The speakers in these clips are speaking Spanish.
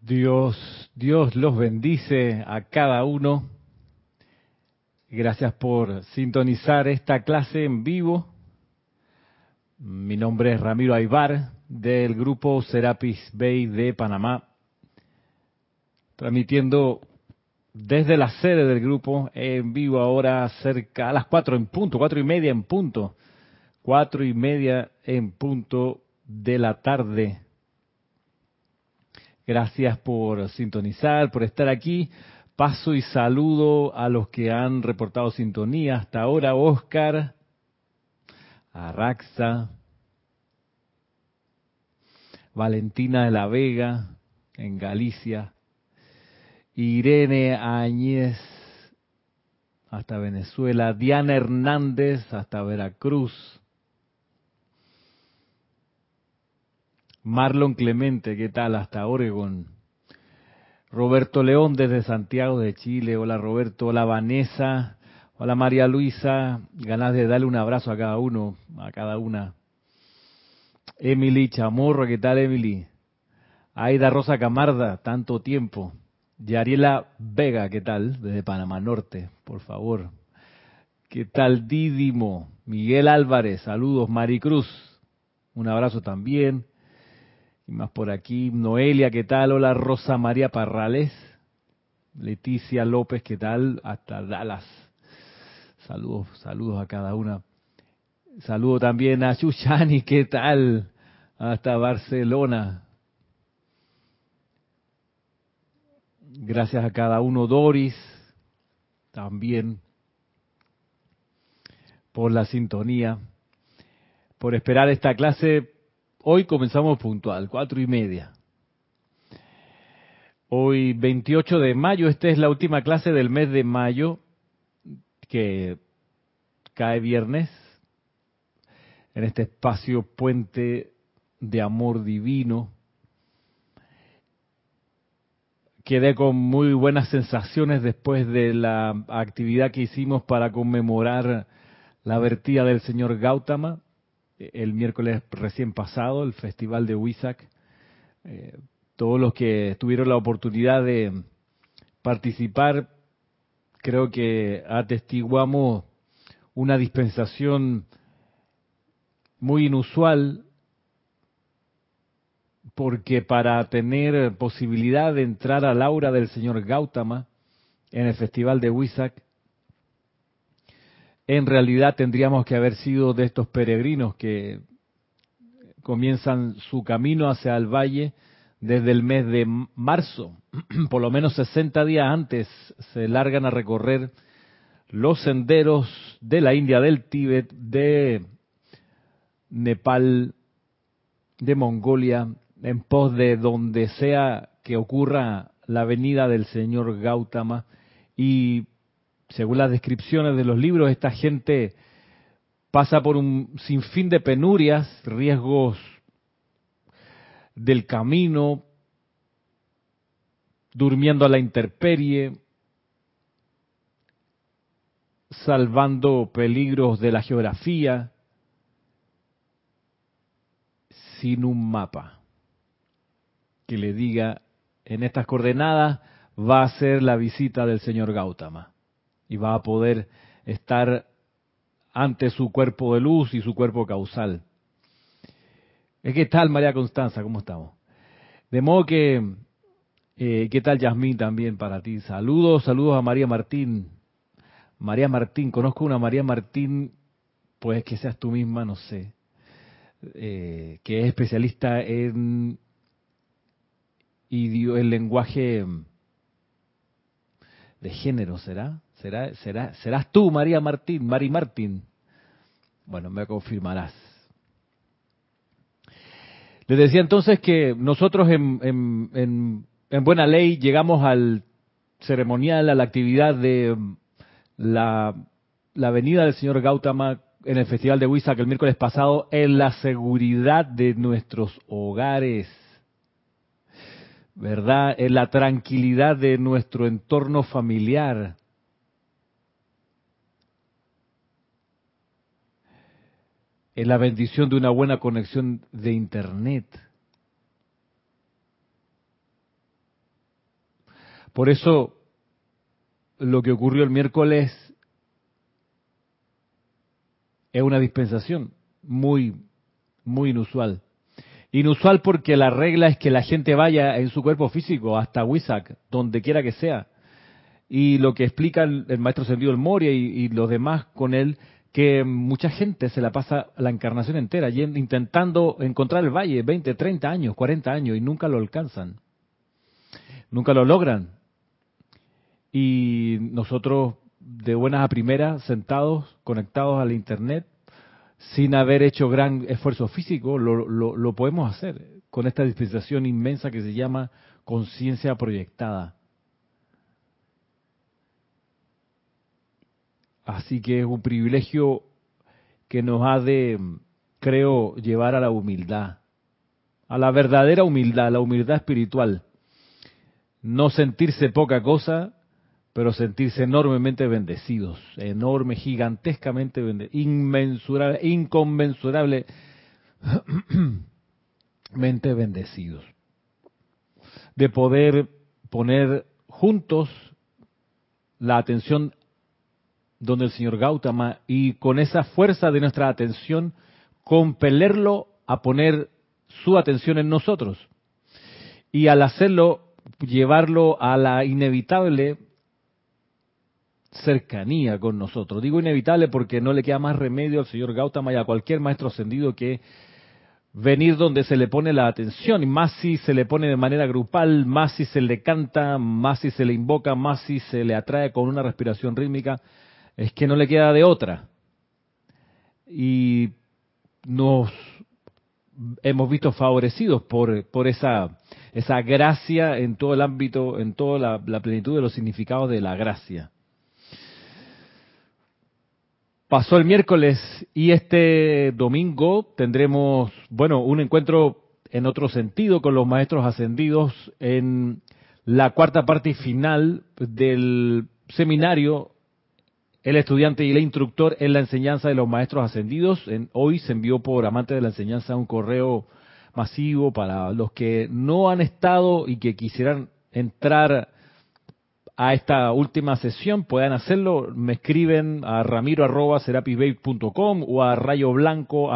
Dios, Dios los bendice a cada uno. Gracias por sintonizar esta clase en vivo. Mi nombre es Ramiro Aybar del grupo Serapis Bay de Panamá, transmitiendo desde la sede del grupo en vivo ahora cerca a las cuatro en punto, cuatro y media en punto, cuatro y media en punto de la tarde Gracias por sintonizar, por estar aquí. Paso y saludo a los que han reportado sintonía hasta ahora. Oscar, Araxa, Valentina de la Vega, en Galicia, Irene Añez, hasta Venezuela, Diana Hernández, hasta Veracruz, Marlon Clemente, ¿qué tal? Hasta Oregon. Roberto León desde Santiago de Chile. Hola Roberto. Hola Vanessa. Hola María Luisa. Ganas de darle un abrazo a cada uno, a cada una. Emily Chamorro, ¿qué tal Emily? Aida Rosa Camarda, tanto tiempo. Yariela Vega, ¿qué tal? Desde Panamá Norte, por favor. ¿Qué tal Dídimo? Miguel Álvarez, saludos. Maricruz, un abrazo también más por aquí, Noelia, ¿qué tal? Hola, Rosa María Parrales. Leticia López, ¿qué tal? Hasta Dallas. Saludos, saludos a cada una. Saludo también a Chuchani, ¿qué tal? Hasta Barcelona. Gracias a cada uno, Doris, también por la sintonía, por esperar esta clase Hoy comenzamos puntual, cuatro y media. Hoy 28 de mayo, esta es la última clase del mes de mayo, que cae viernes, en este espacio puente de amor divino. Quedé con muy buenas sensaciones después de la actividad que hicimos para conmemorar la vertida del señor Gautama el miércoles recién pasado, el festival de Huizac. Eh, todos los que tuvieron la oportunidad de participar, creo que atestiguamos una dispensación muy inusual, porque para tener posibilidad de entrar al aura del señor Gautama en el festival de Huizac, en realidad tendríamos que haber sido de estos peregrinos que comienzan su camino hacia el valle desde el mes de marzo, por lo menos 60 días antes se largan a recorrer los senderos de la India, del Tíbet, de Nepal, de Mongolia, en pos de donde sea que ocurra la venida del señor Gautama. Y según las descripciones de los libros, esta gente pasa por un sinfín de penurias, riesgos del camino, durmiendo a la intemperie, salvando peligros de la geografía, sin un mapa que le diga en estas coordenadas va a ser la visita del señor Gautama y va a poder estar ante su cuerpo de luz y su cuerpo causal. ¿Qué tal María Constanza? ¿Cómo estamos? De modo que, eh, ¿qué tal Yasmín también para ti? Saludos, saludos a María Martín. María Martín, conozco una María Martín, pues que seas tú misma, no sé, eh, que es especialista en el lenguaje de género, ¿será? ¿Será, será, serás tú, María Martín, Mari Martín? Bueno, me confirmarás. Les decía entonces que nosotros en, en, en, buena ley llegamos al ceremonial, a la actividad de mm, la, la venida del señor Gautama en el Festival de Huizac el miércoles pasado en la seguridad de nuestros hogares, ¿verdad? En la tranquilidad de nuestro entorno familiar. En la bendición de una buena conexión de Internet. Por eso lo que ocurrió el miércoles es una dispensación muy, muy inusual. Inusual porque la regla es que la gente vaya en su cuerpo físico hasta Wisak, donde quiera que sea. Y lo que explica el, maestro Sendido el Moria y, los demás con él, que mucha gente se la pasa la encarnación entera intentando encontrar el valle, 20, 30 años, 40 años, y nunca lo alcanzan. Nunca lo logran. Y nosotros, de buenas a primeras, sentados, conectados al Internet, sin haber hecho gran esfuerzo físico, lo, lo, podemos hacer con esta dispensación inmensa que se llama conciencia proyectada. Así que es un privilegio que nos ha de, creo, llevar a la humildad, a la verdadera humildad, la humildad espiritual. No sentirse poca cosa, pero sentirse enormemente bendecidos, enorme, gigantescamente bendecidos, inmensurable, inconmensurablemente bendecidos. De poder poner juntos la atención donde el señor Gautama y con esa fuerza de nuestra atención compelerlo a poner su atención en nosotros. Y al hacerlo, llevarlo a la inevitable cercanía con nosotros. Digo inevitable porque no le queda más remedio al señor Gautama y a cualquier maestro ascendido que venir donde se le pone la atención, y más si se le pone de manera grupal, más si se le canta, más si se le invoca, más si se le atrae con una respiración rítmica, es que no le queda de otra. Y nos hemos visto favorecidos por, por esa, esa gracia en todo el ámbito, en toda la plenitud de los significados de la gracia. Pasó el miércoles y este domingo tendremos, bueno, un encuentro en otro sentido con los maestros ascendidos en la cuarta parte final del seminario El estudiante y el instructor en la enseñanza de los maestros ascendidos. En, hoy se envió por amante de la enseñanza un correo masivo para los que no han estado y que quisieran entrar a esta última sesión, puedan hacerlo, me escriben a ramiro o a rayoblanco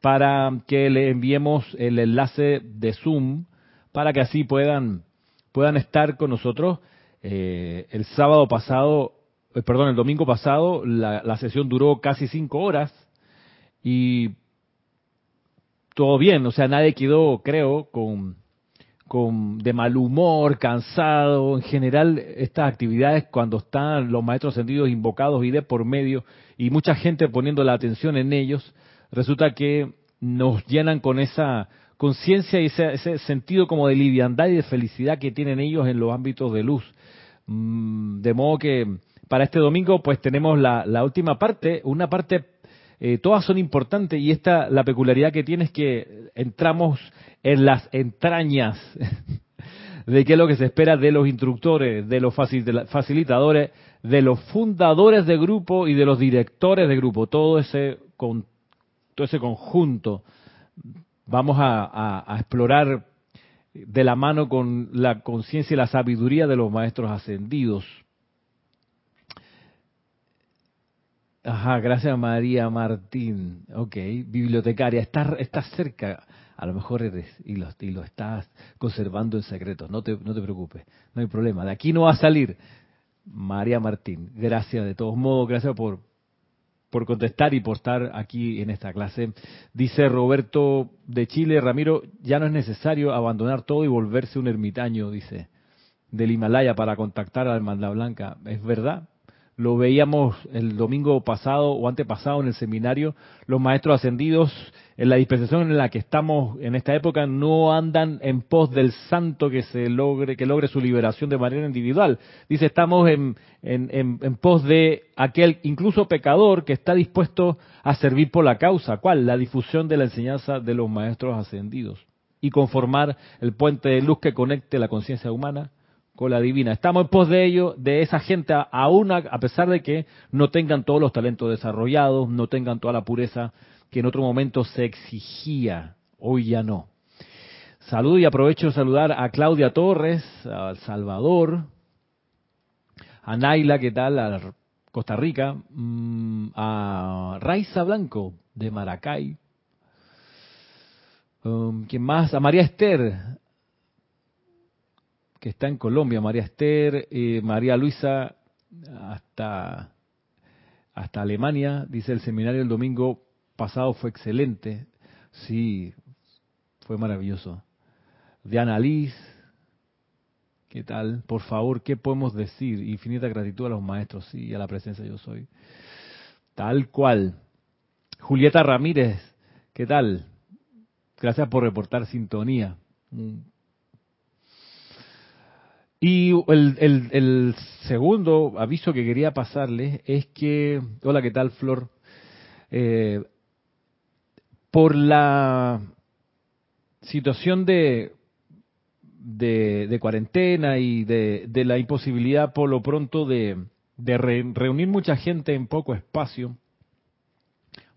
para que le enviemos el enlace de Zoom para que así puedan, puedan estar con nosotros. Eh, el sábado pasado, eh, perdón, el domingo pasado, la, la sesión duró casi cinco horas y todo bien, o sea, nadie quedó, creo, con con, de mal humor, cansado, en general estas actividades cuando están los maestros sentidos invocados y de por medio y mucha gente poniendo la atención en ellos, resulta que nos llenan con esa conciencia y ese, sentido como de liviandad y de felicidad que tienen ellos en los ámbitos de luz. Mm, de modo que para este domingo pues tenemos la, la última parte, una parte eh, todas son importantes y esta la peculiaridad que tiene es que entramos en las entrañas de qué es lo que se espera de los instructores, de los facilitadores, de los fundadores de grupo y de los directores de grupo, todo ese, con, todo ese conjunto. Vamos a, explorar de la mano con la conciencia y la sabiduría de los maestros ascendidos. Ajá, gracias María Martín. Ok, bibliotecaria, estás está cerca a lo mejor eres y lo, y lo estás conservando en secreto. No te, no te preocupes, no hay problema. De aquí no va a salir. María Martín, gracias de todos modos, gracias por, por contestar y por estar aquí en esta clase. Dice Roberto de Chile, Ramiro, ya no es necesario abandonar todo y volverse un ermitaño, dice, del Himalaya para contactar a la Hermandad Blanca. Es verdad, lo veíamos el domingo pasado o antepasado en el seminario, los maestros ascendidos en la dispensación en la que estamos en esta época no andan en pos del santo que se logre que logre su liberación de manera individual. Dice, estamos en, en, en, pos de aquel incluso pecador que está dispuesto a servir por la causa. ¿Cuál? La difusión de la enseñanza de los maestros ascendidos y conformar el puente de luz que conecte la conciencia humana con la divina. Estamos en pos de ello, de esa gente, aún a, a pesar de que no tengan todos los talentos desarrollados, no tengan toda la pureza que en otro momento se exigía, hoy ya no. Saludo y aprovecho de saludar a Claudia Torres, a Salvador, a Naila, ¿qué tal? A Costa Rica, mm, a Raiza Blanco de Maracay. Um, ¿Quién más? A María Esther, que está en Colombia, María Esther, eh, María Luisa, hasta, hasta Alemania, dice el seminario el domingo pasado fue excelente. Sí, fue maravilloso. Diana Liz, ¿qué tal? Por favor, ¿qué podemos decir? Infinita gratitud a los maestros y a la presencia yo soy. Tal cual. Julieta Ramírez, ¿qué tal? Gracias por reportar sintonía. Y el, el, segundo aviso que quería pasarles es que, hola, ¿qué tal, Flor? Eh, por la situación de, de, cuarentena y de, la imposibilidad por lo pronto de, reunir mucha gente en poco espacio,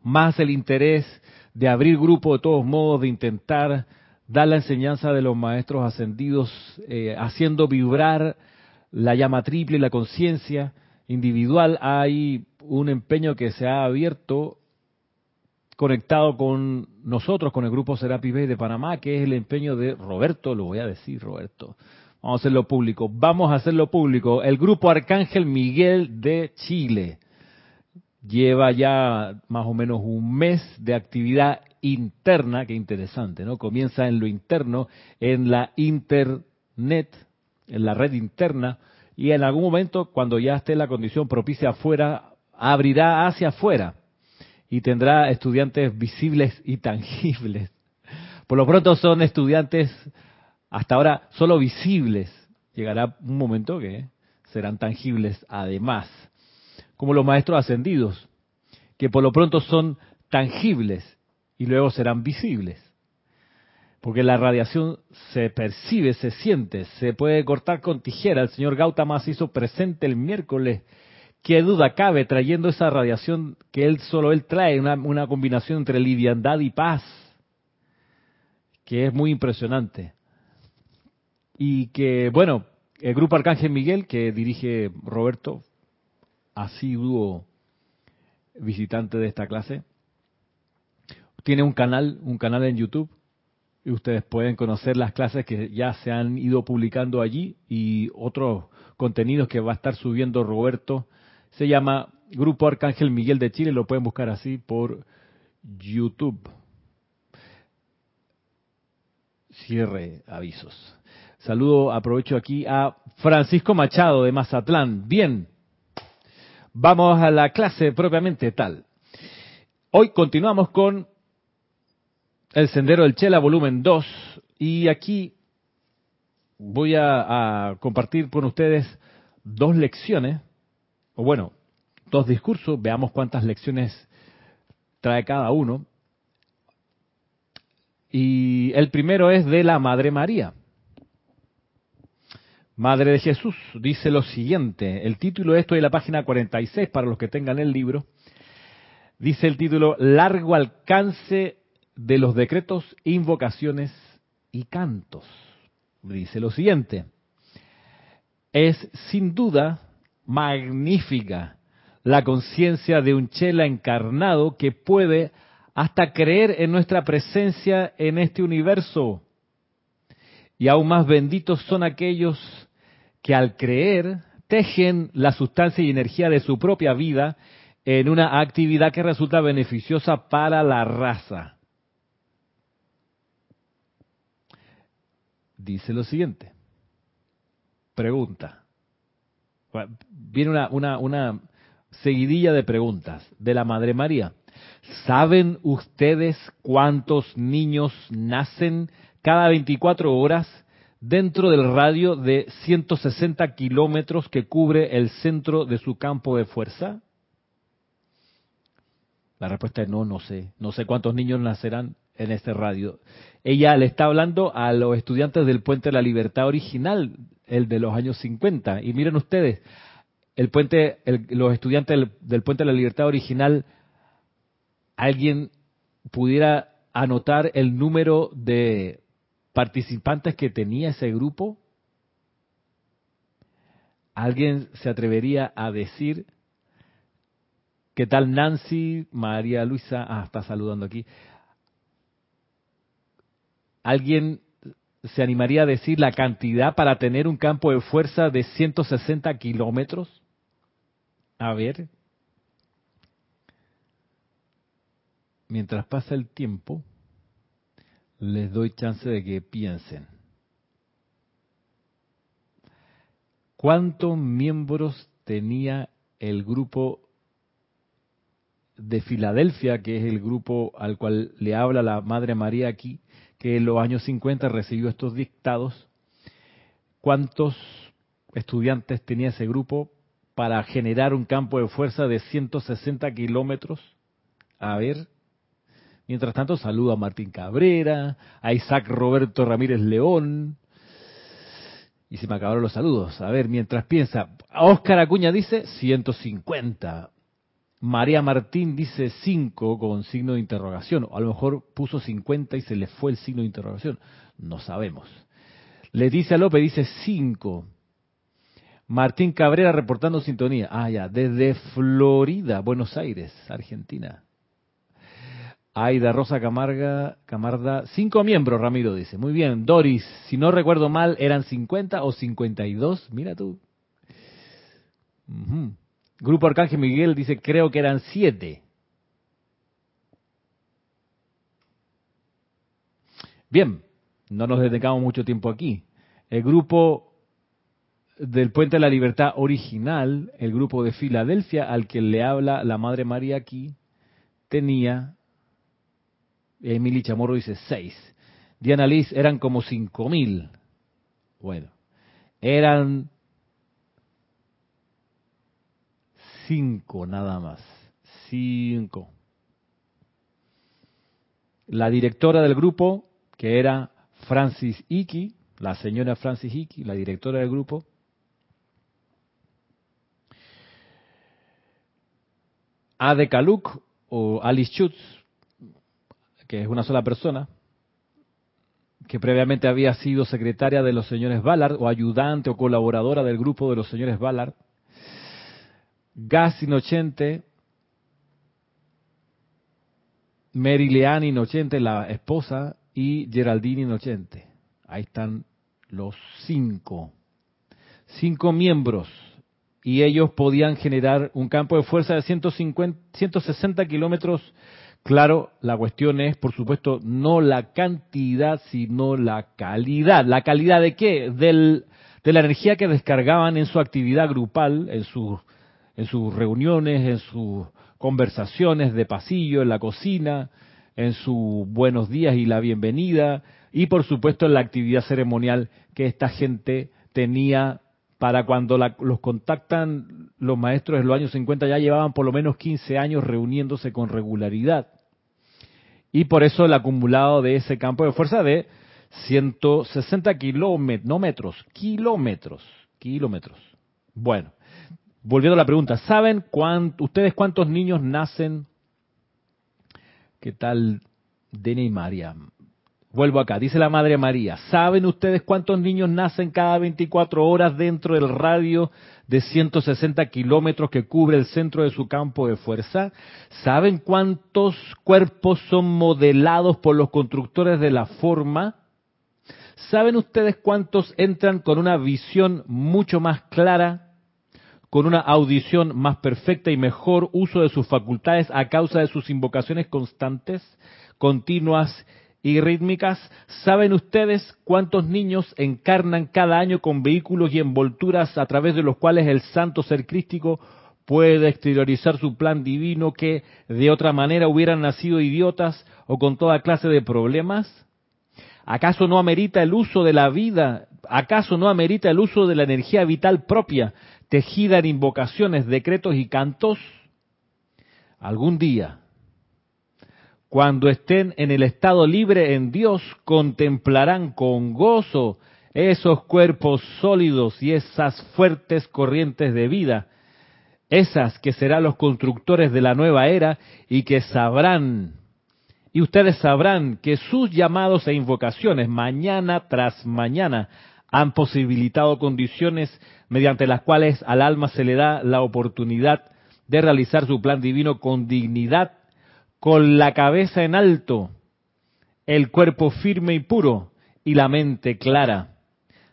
más el interés de abrir grupo de todos modos, de intentar dar la enseñanza de los maestros ascendidos, eh, haciendo vibrar la llama triple y la conciencia individual, hay un empeño que se ha abierto conectado con nosotros, con el grupo Serapi Bay de Panamá, que es el empeño de Roberto, lo voy a decir, Roberto. Vamos a hacerlo público. Vamos a hacerlo público. El grupo Arcángel Miguel de Chile lleva ya más o menos un mes de actividad interna, que interesante, ¿no? Comienza en lo interno, en la internet, en la red interna, y en algún momento, cuando ya esté la condición propicia afuera, abrirá hacia afuera y tendrá estudiantes visibles y tangibles. Por lo pronto son estudiantes hasta ahora solo visibles. Llegará un momento que serán tangibles además, como los maestros ascendidos, que por lo pronto son tangibles y luego serán visibles. Porque la radiación se percibe, se siente, se puede cortar con tijera. El señor Gautama se hizo presente el miércoles ¿Qué duda cabe trayendo esa radiación que él solo él trae, una, una combinación entre liviandad y paz, que es muy impresionante? Y que, bueno, el grupo Arcángel Miguel, que dirige Roberto, asiduo visitante de esta clase, tiene un canal, un canal en YouTube, y ustedes pueden conocer las clases que ya se han ido publicando allí y otros contenidos que va a estar subiendo Roberto se llama Grupo Arcángel Miguel de Chile, lo pueden buscar así por YouTube. Cierre avisos. Saludo, aprovecho aquí a Francisco Machado de Mazatlán. Bien, vamos a la clase propiamente tal. Hoy continuamos con el Sendero del Chela, volumen 2, y aquí voy a, a compartir con ustedes dos lecciones o bueno, dos discursos, veamos cuántas lecciones trae cada uno. Y el primero es de la Madre María. Madre de Jesús dice lo siguiente, el título de esto es la página 46 para los que tengan el libro. Dice el título Largo alcance de los decretos, invocaciones y cantos. Dice lo siguiente, es sin duda magnífica la conciencia de un chela encarnado que puede hasta creer en nuestra presencia en este universo. Y aún más benditos son aquellos que al creer tejen la sustancia y energía de su propia vida en una actividad que resulta beneficiosa para la raza. Dice lo siguiente. Pregunta. Viene una, seguidilla de preguntas de la Madre María. ¿Saben ustedes cuántos niños nacen cada 24 horas dentro del radio de 160 kilómetros que cubre el centro de su campo de fuerza? La respuesta es no, no sé. No sé cuántos niños nacerán en este radio. Ella le está hablando a los estudiantes del Puente de la Libertad original el de los años 50. Y miren ustedes, el puente, los estudiantes del, Puente de la Libertad original, alguien pudiera anotar el número de participantes que tenía ese grupo? ¿Alguien se atrevería a decir qué tal Nancy, María Luisa? Ah, está saludando aquí. ¿Alguien se animaría a decir la cantidad para tener un campo de fuerza de 160 kilómetros? A ver. Mientras pasa el tiempo, les doy chance de que piensen. ¿Cuántos miembros tenía el grupo de Filadelfia, que es el grupo al cual le habla la Madre María aquí, que en los años 50 recibió estos dictados? ¿Cuántos estudiantes tenía ese grupo para generar un campo de fuerza de 160 kilómetros? A ver. Mientras tanto, saludo a Martín Cabrera, a Isaac Roberto Ramírez León, y se me acabaron los saludos. A ver, mientras piensa, Oscar Acuña dice 150. María Martín dice 5 con signo de interrogación. O a lo mejor puso 50 y se le fue el signo de interrogación. No sabemos. Leticia López dice 5. Martín Cabrera reportando sintonía. Ah, ya, desde Florida, Buenos Aires, Argentina. Aida Rosa Camarga, Camarda, cinco miembros, Ramiro dice. Muy bien, Doris, si no recuerdo mal, ¿eran 50 o 52? Mira tú. Grupo Arcángel Miguel dice, creo que eran siete. Bien, no nos detengamos mucho tiempo aquí. El grupo del Puente de la Libertad original, el grupo de Filadelfia, al que le habla la Madre María aquí, tenía Emily Chamorro dice seis. Diana Liz eran como cinco mil. Bueno, eran cinco nada más. Cinco. La directora del grupo, que era Francis Icky, la señora Francis Icky, la directora del grupo, Ade Kaluk o Alice Schutz, que es una sola persona, que previamente había sido secretaria de los señores Ballard o ayudante o colaboradora del grupo de los señores Ballard, Gas Inocente, Mary Leanne Inocente, la esposa, y Geraldine Inocente. Ahí están los cinco. Cinco miembros. Y ellos podían generar un campo de fuerza de 150, 160 kilómetros Claro, la cuestión es, por supuesto, no la cantidad, sino la calidad. ¿La calidad de qué? Del, de la energía que descargaban en su actividad grupal, en, sus en sus reuniones, en sus conversaciones de pasillo, en la cocina, en sus buenos días y la bienvenida, y por supuesto en la actividad ceremonial que esta gente tenía para cuando los contactan los maestros de los años 50 ya llevaban por lo menos 15 años reuniéndose con regularidad. Y por eso el acumulado de ese campo de fuerza de 160 kilómetros, no metros, kilómetros, kilómetros. Bueno, volviendo a la pregunta, ¿saben ustedes cuántos niños nacen? ¿Qué tal, Dene y María? Vuelvo acá, dice la Madre María, ¿saben ustedes cuántos niños nacen cada 24 horas dentro del radio de 160 kilómetros que cubre el centro de su campo de fuerza? ¿Saben cuántos cuerpos son modelados por los constructores de la forma? ¿Saben ustedes cuántos entran con una visión mucho más clara, con una audición más perfecta y mejor uso de sus facultades a causa de sus invocaciones constantes, continuas y rítmicas. ¿Saben ustedes cuántos niños encarnan cada año con vehículos y envolturas a través de los cuales el santo ser crístico puede exteriorizar su plan divino que de otra manera hubieran nacido idiotas o con toda clase de problemas? ¿Acaso no amerita el uso de la vida? ¿Acaso no amerita el uso de la energía vital propia, tejida en invocaciones, decretos y cantos? Algún día cuando estén en el estado libre en Dios, contemplarán con gozo esos cuerpos sólidos y esas fuertes corrientes de vida, esas que serán los constructores de la nueva era y que sabrán Y ustedes sabrán que sus llamados e invocaciones mañana tras mañana han posibilitado condiciones mediante las cuales al alma se le da la oportunidad de realizar su plan divino con dignidad, con la cabeza en alto, el cuerpo firme y puro y la mente clara.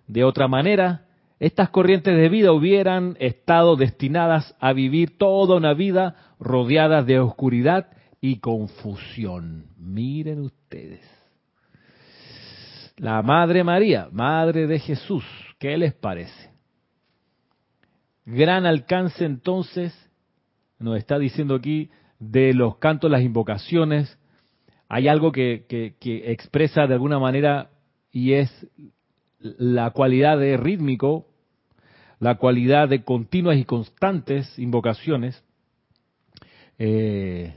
De otra manera, estas corrientes de vida hubieran estado destinadas a vivir toda una vida rodeadas de oscuridad y confusión. Miren ustedes. La Madre María, Madre de Jesús, ¿qué les parece? Gran alcance entonces, nos está diciendo aquí, de los cantos, las invocaciones. Hay algo que, que expresa de alguna manera y es la cualidad de rítmico, la cualidad de continuas y constantes invocaciones. Eh,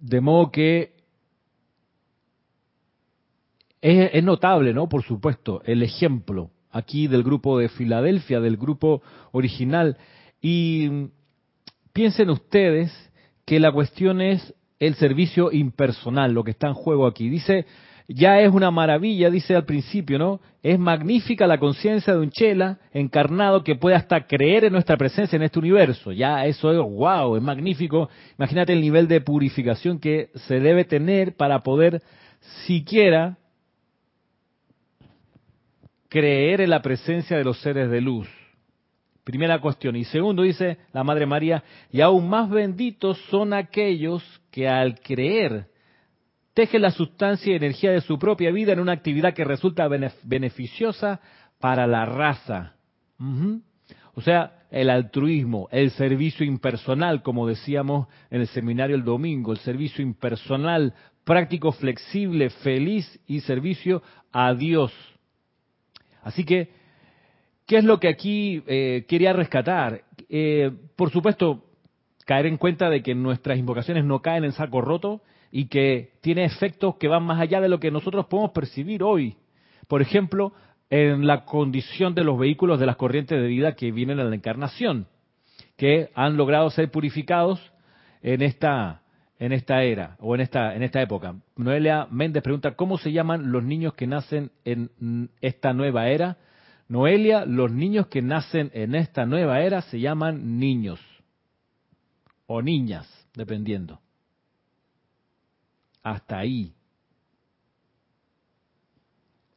de modo que es, notable, ¿no? Por supuesto, el ejemplo aquí del grupo de Filadelfia, del grupo original. Y piensen ustedes que la cuestión es el servicio impersonal, lo que está en juego aquí. Dice, ya es una maravilla, dice al principio, ¿no? Es magnífica la conciencia de un chela encarnado que puede hasta creer en nuestra presencia en este universo. Ya eso es wow, es magnífico. Imagínate el nivel de purificación que se debe tener para poder siquiera creer en la presencia de los seres de luz. Primera cuestión. Y segundo, dice la Madre María, y aún más benditos son aquellos que al creer tejen la sustancia y energía de su propia vida en una actividad que resulta beneficiosa para la raza. O sea, el altruismo, el servicio impersonal, como decíamos en el seminario el domingo, el servicio impersonal, práctico, flexible, feliz y servicio a Dios. Así que ¿Qué es lo que aquí eh, quería rescatar? Eh, por supuesto, caer en cuenta de que nuestras invocaciones no caen en saco roto y que tiene efectos que van más allá de lo que nosotros podemos percibir hoy. Por ejemplo, en la condición de los vehículos de las corrientes de vida que vienen en la encarnación, que han logrado ser purificados en esta en esta era o en esta en esta época. Noelia Méndez pregunta cómo se llaman los niños que nacen en esta nueva era. Noelia, los niños que nacen en esta nueva era se llaman niños o niñas, dependiendo. Hasta ahí.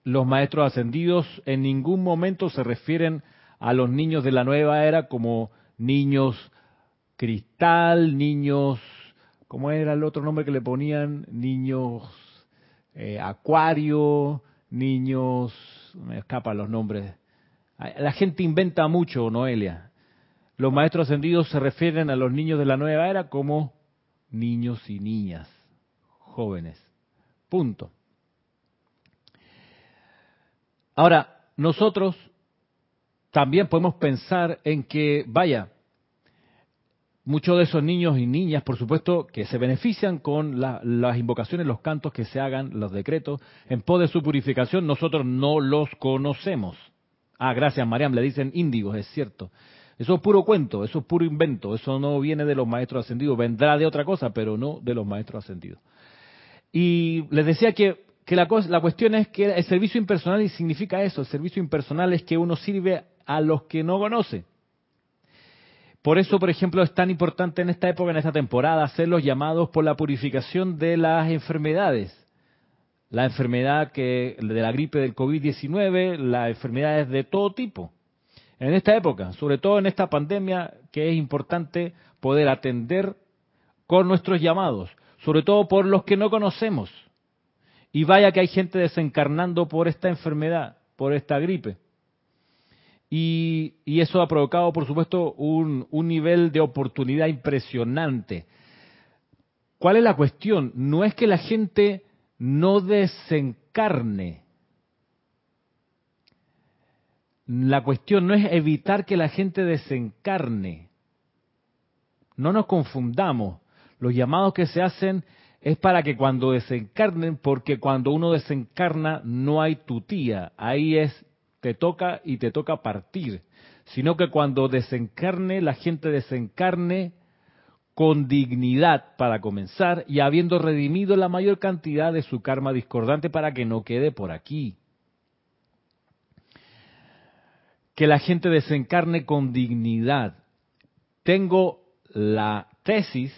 Los maestros ascendidos en ningún momento se refieren a los niños de la nueva era como niños cristal, niños, ¿cómo era el otro nombre que le ponían? Niños eh, acuario, niños, me escapan los nombres la gente inventa mucho, Noelia. Los maestros ascendidos se refieren a los niños de la nueva era como niños y niñas, jóvenes. Punto. Ahora, nosotros también podemos pensar en que, vaya, muchos de esos niños y niñas, por supuesto, que se benefician con las invocaciones, los cantos que se hagan, los decretos, en pos de su purificación, nosotros no los conocemos. Ah, gracias, Mariam, le dicen índigos, es cierto. Eso es puro cuento, eso es puro invento, eso no viene de los maestros ascendidos, vendrá de otra cosa, pero no de los maestros ascendidos. Y les decía que, la, la cuestión es que el servicio impersonal significa eso, el servicio impersonal es que uno sirve a los que no conoce. Por eso, por ejemplo, es tan importante en esta época, en esta temporada, hacer los llamados por la purificación de las enfermedades la enfermedad que, de la gripe del COVID-19, las enfermedades de todo tipo. En esta época, sobre todo en esta pandemia, que es importante poder atender con nuestros llamados, sobre todo por los que no conocemos. Y vaya que hay gente desencarnando por esta enfermedad, por esta gripe. Y, eso ha provocado, por supuesto, un, un nivel de oportunidad impresionante. ¿Cuál es la cuestión? No es que la gente no desencarne. La cuestión no es evitar que la gente desencarne. No nos confundamos. Los llamados que se hacen es para que cuando desencarnen, porque cuando uno desencarna no hay tutía, ahí es te toca y te toca partir, sino que cuando desencarne, la gente desencarne con dignidad para comenzar y habiendo redimido la mayor cantidad de su karma discordante para que no quede por aquí. Que la gente desencarne con dignidad. Tengo la tesis,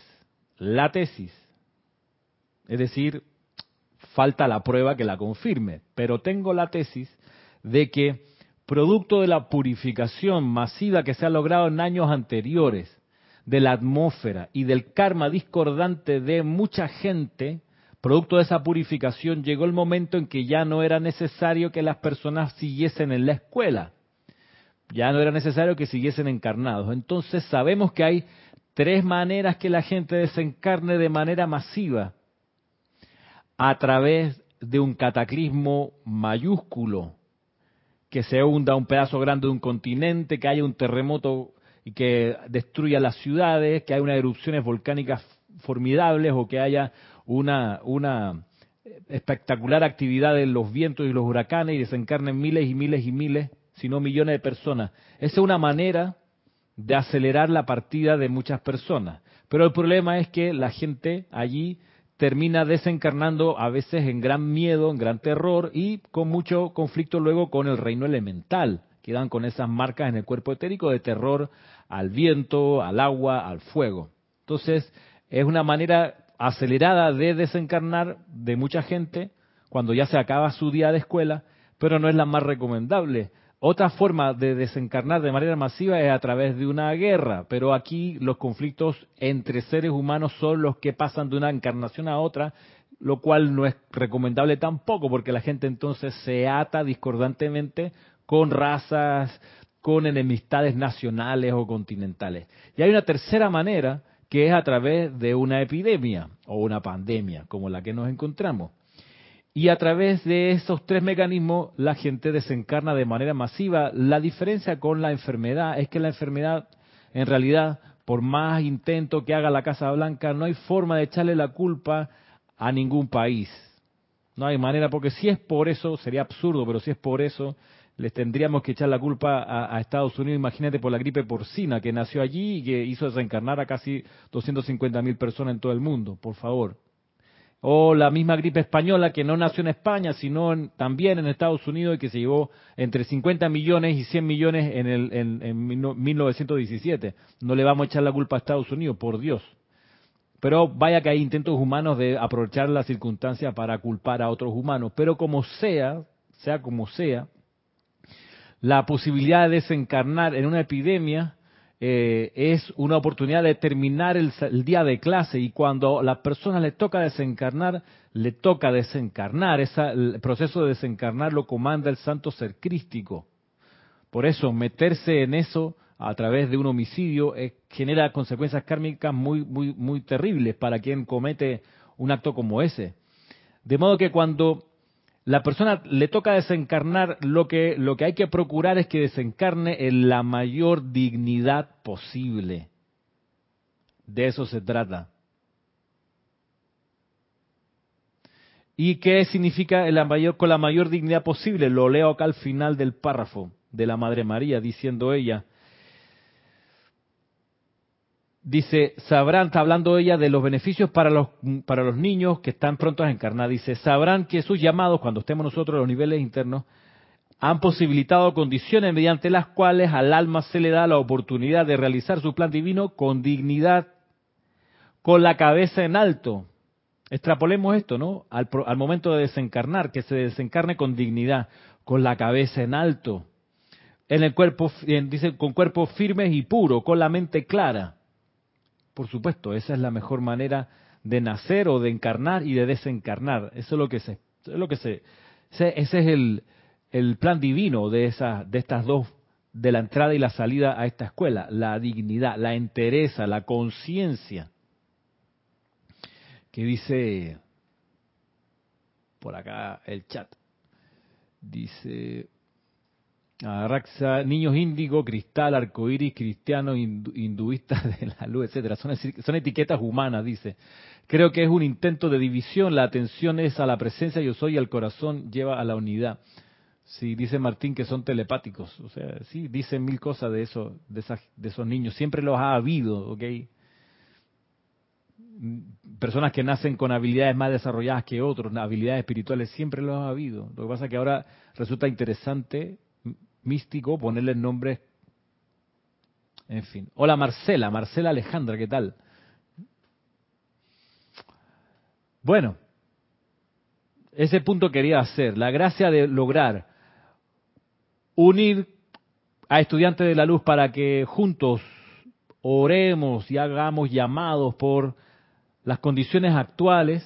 la tesis, es decir, falta la prueba que la confirme, pero tengo la tesis de que producto de la purificación masiva que se ha logrado en años anteriores de la atmósfera y del karma discordante de mucha gente, producto de esa purificación llegó el momento en que ya no era necesario que las personas siguiesen en la escuela, ya no era necesario que siguiesen encarnados. Entonces sabemos que hay tres maneras que la gente desencarne de manera masiva. A través de un cataclismo mayúsculo que se hunda un pedazo grande de un continente, que haya un terremoto y que destruya las ciudades, que haya unas erupciones volcánicas formidables o que haya una, una espectacular actividad en los vientos y los huracanes y desencarnen miles y miles y miles, si no millones de personas. Esa es una manera de acelerar la partida de muchas personas. Pero el problema es que la gente allí termina desencarnando a veces en gran miedo, en gran terror y con mucho conflicto luego con el reino elemental. Quedan con esas marcas en el cuerpo etérico de terror al viento, al agua, al fuego. Entonces, es una manera acelerada de desencarnar de mucha gente cuando ya se acaba su día de escuela, pero no es la más recomendable. Otra forma de desencarnar de manera masiva es a través de una guerra, pero aquí los conflictos entre seres humanos son los que pasan de una encarnación a otra, lo cual no es recomendable tampoco, porque la gente entonces se ata discordantemente con razas, con enemistades nacionales o continentales. Y hay una tercera manera que es a través de una epidemia o una pandemia, como la que nos encontramos. Y a través de esos tres mecanismos la gente desencarna de manera masiva. La diferencia con la enfermedad es que la enfermedad, en realidad, por más intento que haga la Casa Blanca, no hay forma de echarle la culpa a ningún país. No hay manera, porque si es por eso, sería absurdo, pero si es por eso, les tendríamos que echar la culpa a, a, Estados Unidos, imagínate por la gripe porcina que nació allí y que hizo desencarnar a casi 250 mil personas en todo el mundo, por favor o la misma gripe española que no nació en España, sino también en Estados Unidos y que se llevó entre 50 millones y 100 millones en, el, en, 1917. No le vamos a echar la culpa a Estados Unidos, por Dios. Pero vaya que hay intentos humanos de aprovechar las circunstancias para culpar a otros humanos. Pero como sea, sea como sea, la posibilidad de desencarnar en una epidemia eh, es una oportunidad de terminar el, día de clase y cuando a la persona le toca desencarnar, le toca desencarnar. El proceso de desencarnar lo comanda el santo ser crístico. Por eso, meterse en eso a través de un homicidio eh, genera consecuencias kármicas muy, muy, muy terribles para quien comete un acto como ese. De modo que cuando la persona le toca desencarnar, lo que, lo que hay que procurar es que desencarne en la mayor dignidad posible. De eso se trata. ¿Y qué significa con la mayor dignidad posible? Lo leo acá al final del párrafo de la Madre María, diciendo ella, Dice, sabrán, está hablando ella de los beneficios para los, para los niños que están prontos a encarnar. Dice, sabrán que sus llamados, cuando estemos nosotros en los niveles internos, han posibilitado condiciones mediante las cuales al alma se le da la oportunidad de realizar su plan divino con dignidad, con la cabeza en alto. Extrapolemos esto, ¿no? Al, al momento de desencarnar, que se desencarne con dignidad, con la cabeza en alto, en el cuerpo, dice, con cuerpos firmes y puros, con la mente clara por supuesto, esa es la mejor manera de nacer o de encarnar y de desencarnar. Eso es lo que se, es lo que se, ese es el, plan divino de esas, de estas dos, de la entrada y la salida a esta escuela, la dignidad, la entereza, la conciencia. Que dice por acá el chat. Dice Raxa, niños índigo, cristal, arcoíris, cristianos, hinduistas de la luz, etcétera. Son, son etiquetas humanas, dice. Creo que es un intento de división. La atención es a la presencia yo soy y al corazón lleva a la unidad. Sí, dice Martín que son telepáticos. O sea, sí, dicen mil cosas de eso, de, esas, de esos niños. Siempre los ha habido, ¿ok? personas que nacen con habilidades más desarrolladas que otros, habilidades espirituales, siempre los ha habido. Lo que pasa es que ahora resulta interesante, místico, ponerle nombres. En fin. Hola Marcela, Marcela Alejandra, ¿qué tal? Bueno, ese punto quería hacer, la gracia de lograr unir a estudiantes de la luz para que juntos oremos y hagamos llamados por las condiciones actuales,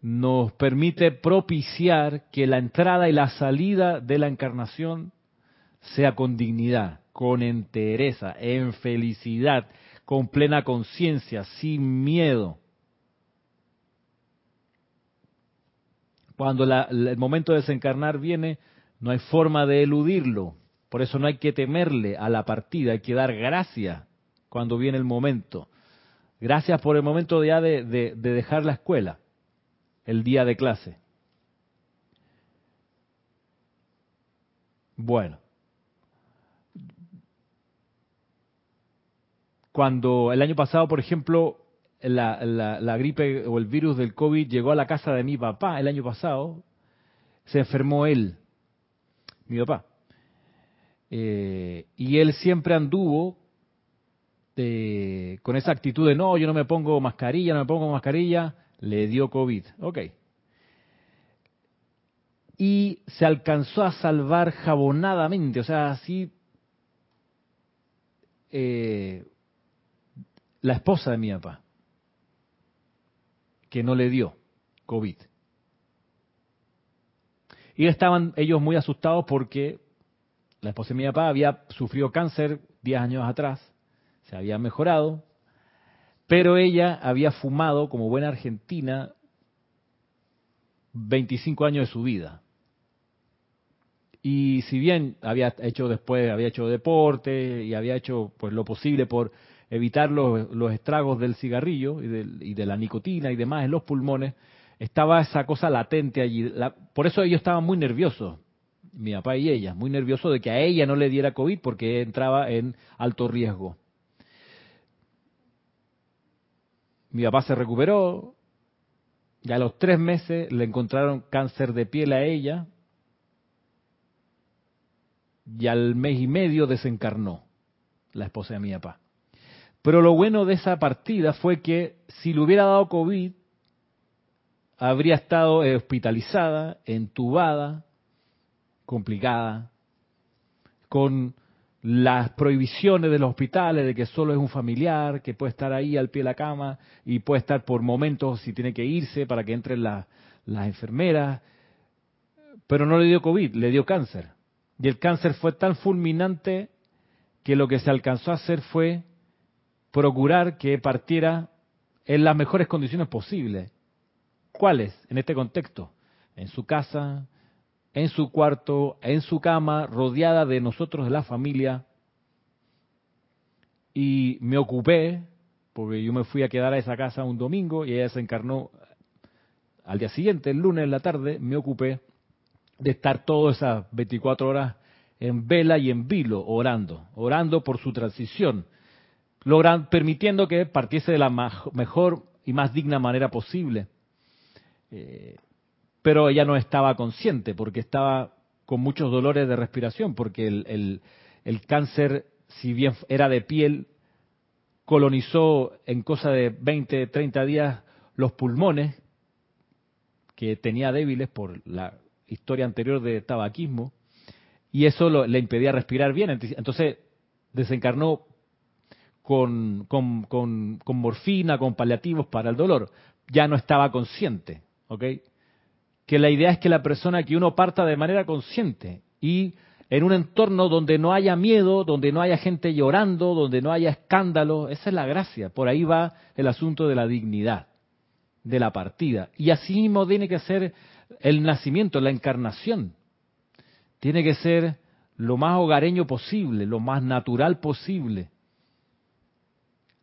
nos permite propiciar que la entrada y la salida de la encarnación sea con dignidad, con entereza, en felicidad, con plena conciencia, sin miedo. Cuando el momento de desencarnar viene, no hay forma de eludirlo. Por eso no hay que temerle a la partida, hay que dar gracias cuando viene el momento. Gracias por el momento ya de, de, dejar la escuela, el día de clase. Bueno, cuando el año pasado, por ejemplo, la, gripe o el virus del COVID llegó a la casa de mi papá el año pasado, se enfermó él, mi papá. Eh, y él siempre anduvo con esa actitud de no, yo no me pongo mascarilla, no me pongo mascarilla, le dio COVID. Ok. Y se alcanzó a salvar jabonadamente, o sea, así eh, la esposa de mi papá, que no le dio COVID. Y estaban ellos muy asustados porque la esposa de mi papá había sufrido cáncer 10 años atrás se había mejorado, pero ella había fumado como buena argentina 25 años de su vida. Y si bien había hecho después, había hecho deporte y había hecho pues lo posible por evitar los, estragos del cigarrillo y de, la nicotina y demás en los pulmones, estaba esa cosa latente allí. por eso ellos estaban muy nerviosos, mi papá y ella, muy nerviosos de que a ella no le diera COVID porque entraba en alto riesgo. Mi papá se recuperó, y a los tres meses le encontraron cáncer de piel a ella, y al mes y medio desencarnó la esposa de mi papá. Pero lo bueno de esa partida fue que si le hubiera dado COVID, habría estado hospitalizada, entubada, complicada, con las prohibiciones de los hospitales de que solo es un familiar, que puede estar ahí al pie de la cama y puede estar por momentos si tiene que irse para que entren las enfermeras, pero no le dio COVID, le dio cáncer. Y el cáncer fue tan fulminante que lo que se alcanzó a hacer fue procurar que partiera en las mejores condiciones posibles. ¿Cuáles en este contexto? En su casa, en su cuarto, en su cama, rodeada de nosotros, de la familia. Y me ocupé, porque yo me fui a quedar a esa casa un domingo y ella se encarnó al día siguiente, el lunes en la tarde, me ocupé de estar todas esas 24 horas en vela y en vilo, orando, orando por su transición, logran, permitiendo que partiese de la mejor y más digna manera posible. Eh, pero ella no estaba consciente porque estaba con muchos dolores de respiración, porque el, el, cáncer, si bien era de piel, colonizó en cosa de 20, 30 días los pulmones, que tenía débiles por la historia anterior de tabaquismo, y eso le impedía respirar bien. Entonces desencarnó con, con, morfina, con paliativos para el dolor. Ya no estaba consciente, ¿ok? que la idea es que la persona, que uno parta de manera consciente y en un entorno donde no haya miedo, donde no haya gente llorando, donde no haya escándalo, esa es la gracia. Por ahí va el asunto de la dignidad, de la partida. Y así mismo tiene que ser el nacimiento, la encarnación. Tiene que ser lo más hogareño posible, lo más natural posible.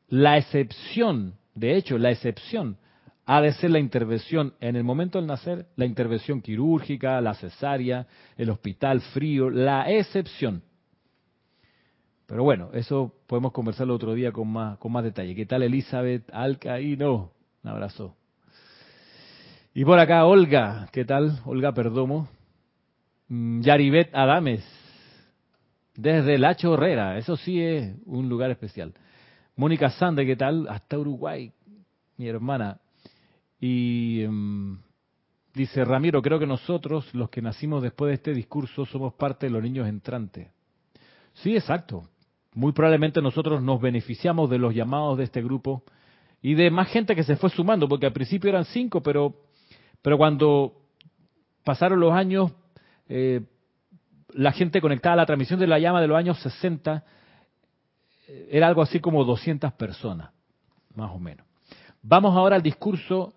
La excepción, de hecho, la excepción ha de ser la intervención en el momento del nacer, la intervención quirúrgica, la cesárea, el hospital frío, la excepción. Pero bueno, eso podemos conversarlo otro día con más, con más detalle. ¿Qué tal Elizabeth Alcaíno? Un abrazo. Y por acá Olga, ¿qué tal? Olga Perdomo. Mm, Yaribet Adames, desde La Chorrera, eso sí es un lugar especial. Mónica Sande, ¿qué tal? Hasta Uruguay, mi hermana. Y em, dice Ramiro, creo que nosotros, los que nacimos después de este discurso, somos parte de los niños entrantes. Sí, exacto. Muy probablemente nosotros nos beneficiamos de los llamados de este grupo y de más gente que se fue sumando, porque al principio eran cinco, pero, pero cuando pasaron los años, eh, la gente conectada a la transmisión de la llama de los años 60 eh, era algo así como 200 personas, más o menos. Vamos ahora al discurso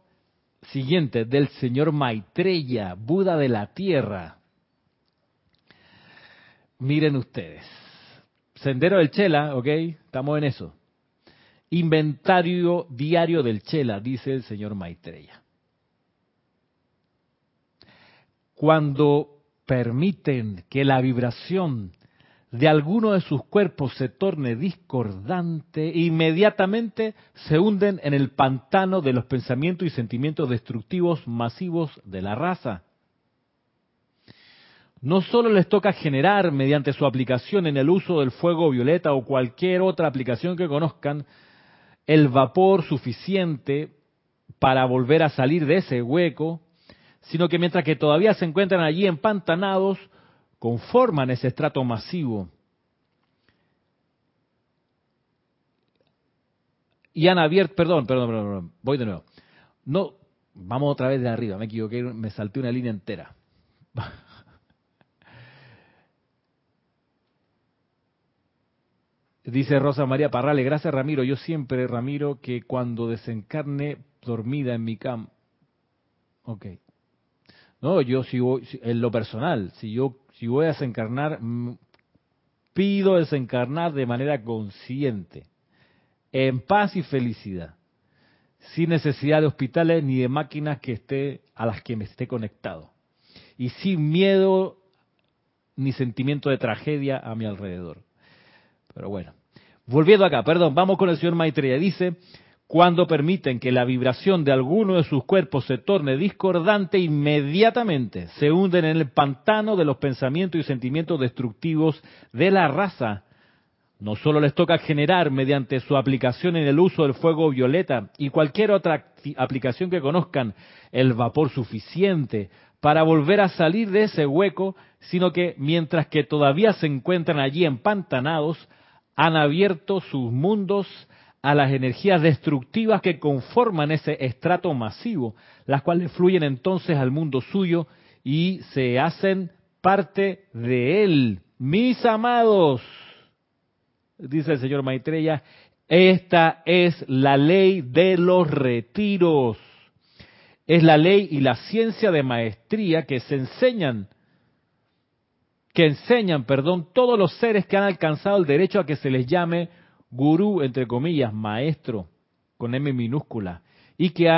siguiente del señor Maitreya, Buda de la Tierra. Miren ustedes. Sendero del Chela, ¿ok? Estamos en eso. Inventario diario del Chela, dice el señor Maitreya. Cuando permiten que la vibración de alguno de sus cuerpos se torne discordante, inmediatamente se hunden en el pantano de los pensamientos y sentimientos destructivos masivos de la raza. No solo les toca generar mediante su aplicación en el uso del fuego violeta o cualquier otra aplicación que conozcan el vapor suficiente para volver a salir de ese hueco, sino que mientras que todavía se encuentran allí empantanados, conforman ese estrato masivo. Y han abierto, perdón, perdón, perdón, voy de nuevo. No, vamos otra vez de arriba, me equivoqué, me salté una línea entera. Dice Rosa María Parrale, gracias Ramiro, yo siempre, Ramiro, que cuando desencarne dormida en mi cama. Ok. No, yo si voy, en lo personal, si yo si voy a desencarnar, pido desencarnar de manera consciente, en paz y felicidad, sin necesidad de hospitales ni de máquinas que esté a las que me esté conectado, y sin miedo ni sentimiento de tragedia a mi alrededor. Pero bueno, volviendo acá, perdón, vamos con el señor Maitreya. Dice, cuando permiten que la vibración de alguno de sus cuerpos se torne discordante, inmediatamente se hunden en el pantano de los pensamientos y sentimientos destructivos de la raza. No solo les toca generar mediante su aplicación en el uso del fuego violeta y cualquier otra aplicación que conozcan el vapor suficiente para volver a salir de ese hueco, sino que mientras que todavía se encuentran allí empantanados, han abierto sus mundos a las energías destructivas que conforman ese estrato masivo, las cuales fluyen entonces al mundo suyo y se hacen parte de él. Mis amados, dice el señor Maitreya, esta es la ley de los retiros. Es la ley y la ciencia de maestría que se enseñan que enseñan, perdón, todos los seres que han alcanzado el derecho a que se les llame gurú, entre comillas, maestro, con M minúscula, y que,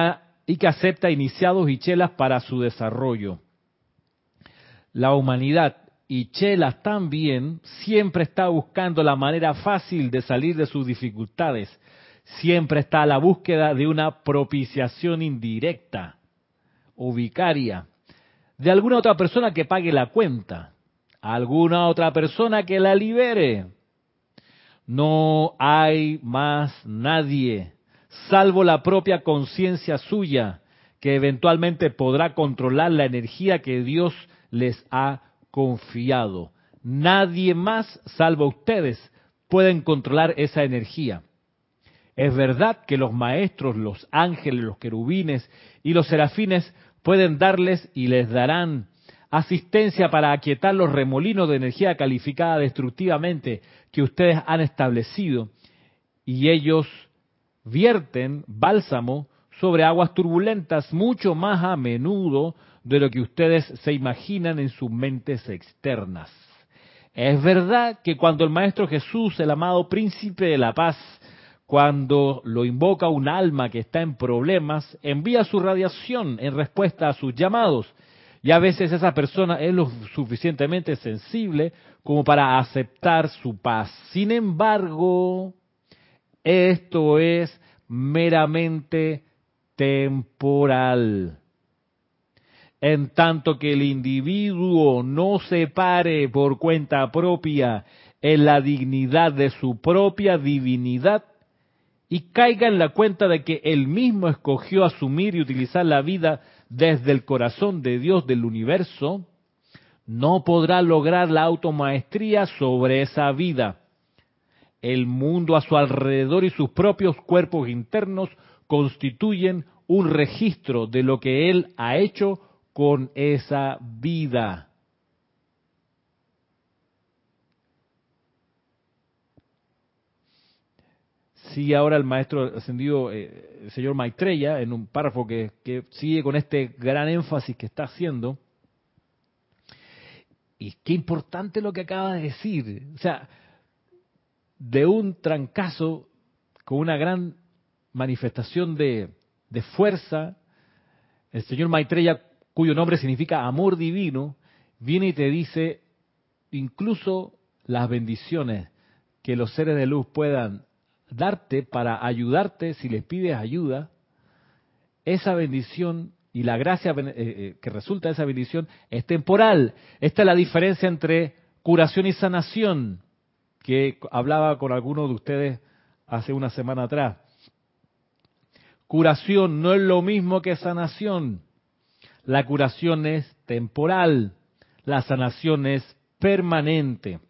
y que acepta iniciados y chelas para su desarrollo. La humanidad y chelas también siempre está buscando la manera fácil de salir de sus dificultades. Siempre está a la búsqueda de una propiciación indirecta o vicaria de alguna otra persona que pague la cuenta alguna otra persona que la libere. No hay más nadie, salvo la propia conciencia suya, que eventualmente podrá controlar la energía que Dios les ha confiado. Nadie más, salvo ustedes, pueden controlar esa energía. Es verdad que los maestros, los ángeles, los querubines y los serafines pueden darles y les darán asistencia para aquietar los remolinos de energía calificada destructivamente que ustedes han establecido y ellos vierten bálsamo sobre aguas turbulentas mucho más a menudo de lo que ustedes se imaginan en sus mentes externas. Es verdad que cuando el Maestro Jesús, el amado príncipe de la paz, cuando lo invoca un alma que está en problemas, envía su radiación en respuesta a sus llamados Y a veces esa persona es lo suficientemente sensible como para aceptar su paz. Sin embargo, esto es meramente temporal. En tanto que el individuo no se pare por cuenta propia en la dignidad de su propia divinidad y caiga en la cuenta de que él mismo escogió asumir y utilizar la vida desde el corazón de Dios del universo, no podrá lograr la automaestría sobre esa vida. El mundo a su alrededor y sus propios cuerpos internos constituyen un registro de lo que él ha hecho con esa vida. Sigue ahora el maestro ascendido, eh, el señor Maitreya, en un párrafo que, sigue con este gran énfasis que está haciendo. Y qué importante lo que acaba de decir. O sea, de un trancazo con una gran manifestación de, fuerza, el señor Maitreya, cuyo nombre significa amor divino, viene y te dice, incluso las bendiciones que los seres de luz puedan darte para ayudarte si les pides ayuda, esa bendición y la gracia eh, eh, que resulta de esa bendición es temporal. Esta es la diferencia entre curación y sanación, que hablaba con algunos de ustedes hace una semana atrás. Curación no es lo mismo que sanación. La curación es temporal, la sanación es permanente.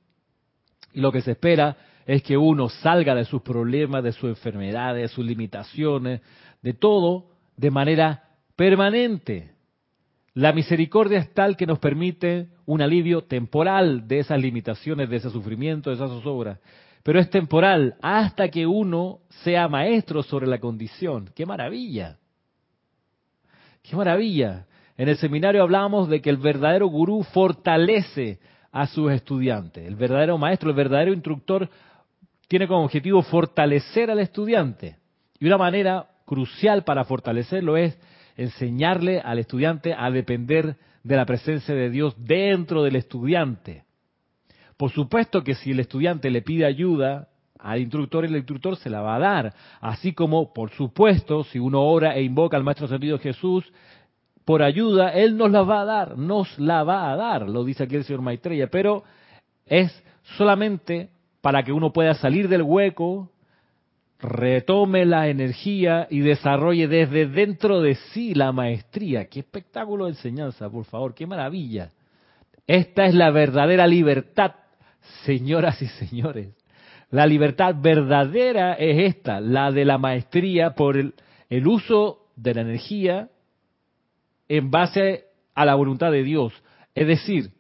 Y lo que se espera es que uno salga de sus problemas, de sus enfermedades, de sus limitaciones, de todo de manera permanente. La misericordia es tal que nos permite un alivio temporal de esas limitaciones, de ese sufrimiento, de esas zozobras. Pero es temporal hasta que uno sea maestro sobre la condición. ¡Qué maravilla! ¡Qué maravilla! En el seminario hablábamos de que el verdadero gurú fortalece a sus estudiantes. El verdadero maestro, el verdadero instructor tiene como objetivo fortalecer al estudiante. Y una manera crucial para fortalecerlo es enseñarle al estudiante a depender de la presencia de Dios dentro del estudiante. Por supuesto que si el estudiante le pide ayuda al instructor, el instructor se la va a dar. Así como, por supuesto, si uno ora e invoca al Maestro Sentido Jesús por ayuda, Él nos la va a dar, nos la va a dar, lo dice aquí el señor Maitreya, pero es solamente para que uno pueda salir del hueco, retome la energía y desarrolle desde dentro de sí la maestría. Qué espectáculo de enseñanza, por favor, qué maravilla. Esta es la verdadera libertad, señoras y señores. La libertad verdadera es esta, la de la maestría por el, el uso de la energía en base a la voluntad de Dios. Es decir,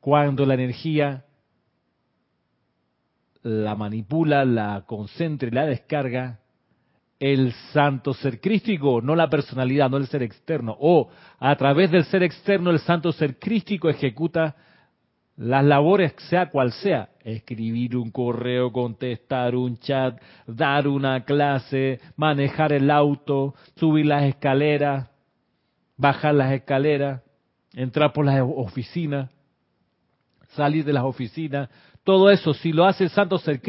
cuando la energía la manipula, la concentra y la descarga el santo ser crístico, no la personalidad, no el ser externo. O a través del ser externo, el santo ser crístico ejecuta las labores, sea cual sea, escribir un correo, contestar un chat, dar una clase, manejar el auto, subir las escaleras, bajar las escaleras, entrar por las oficinas, salir de las oficinas, todo eso, si lo hace el santo ser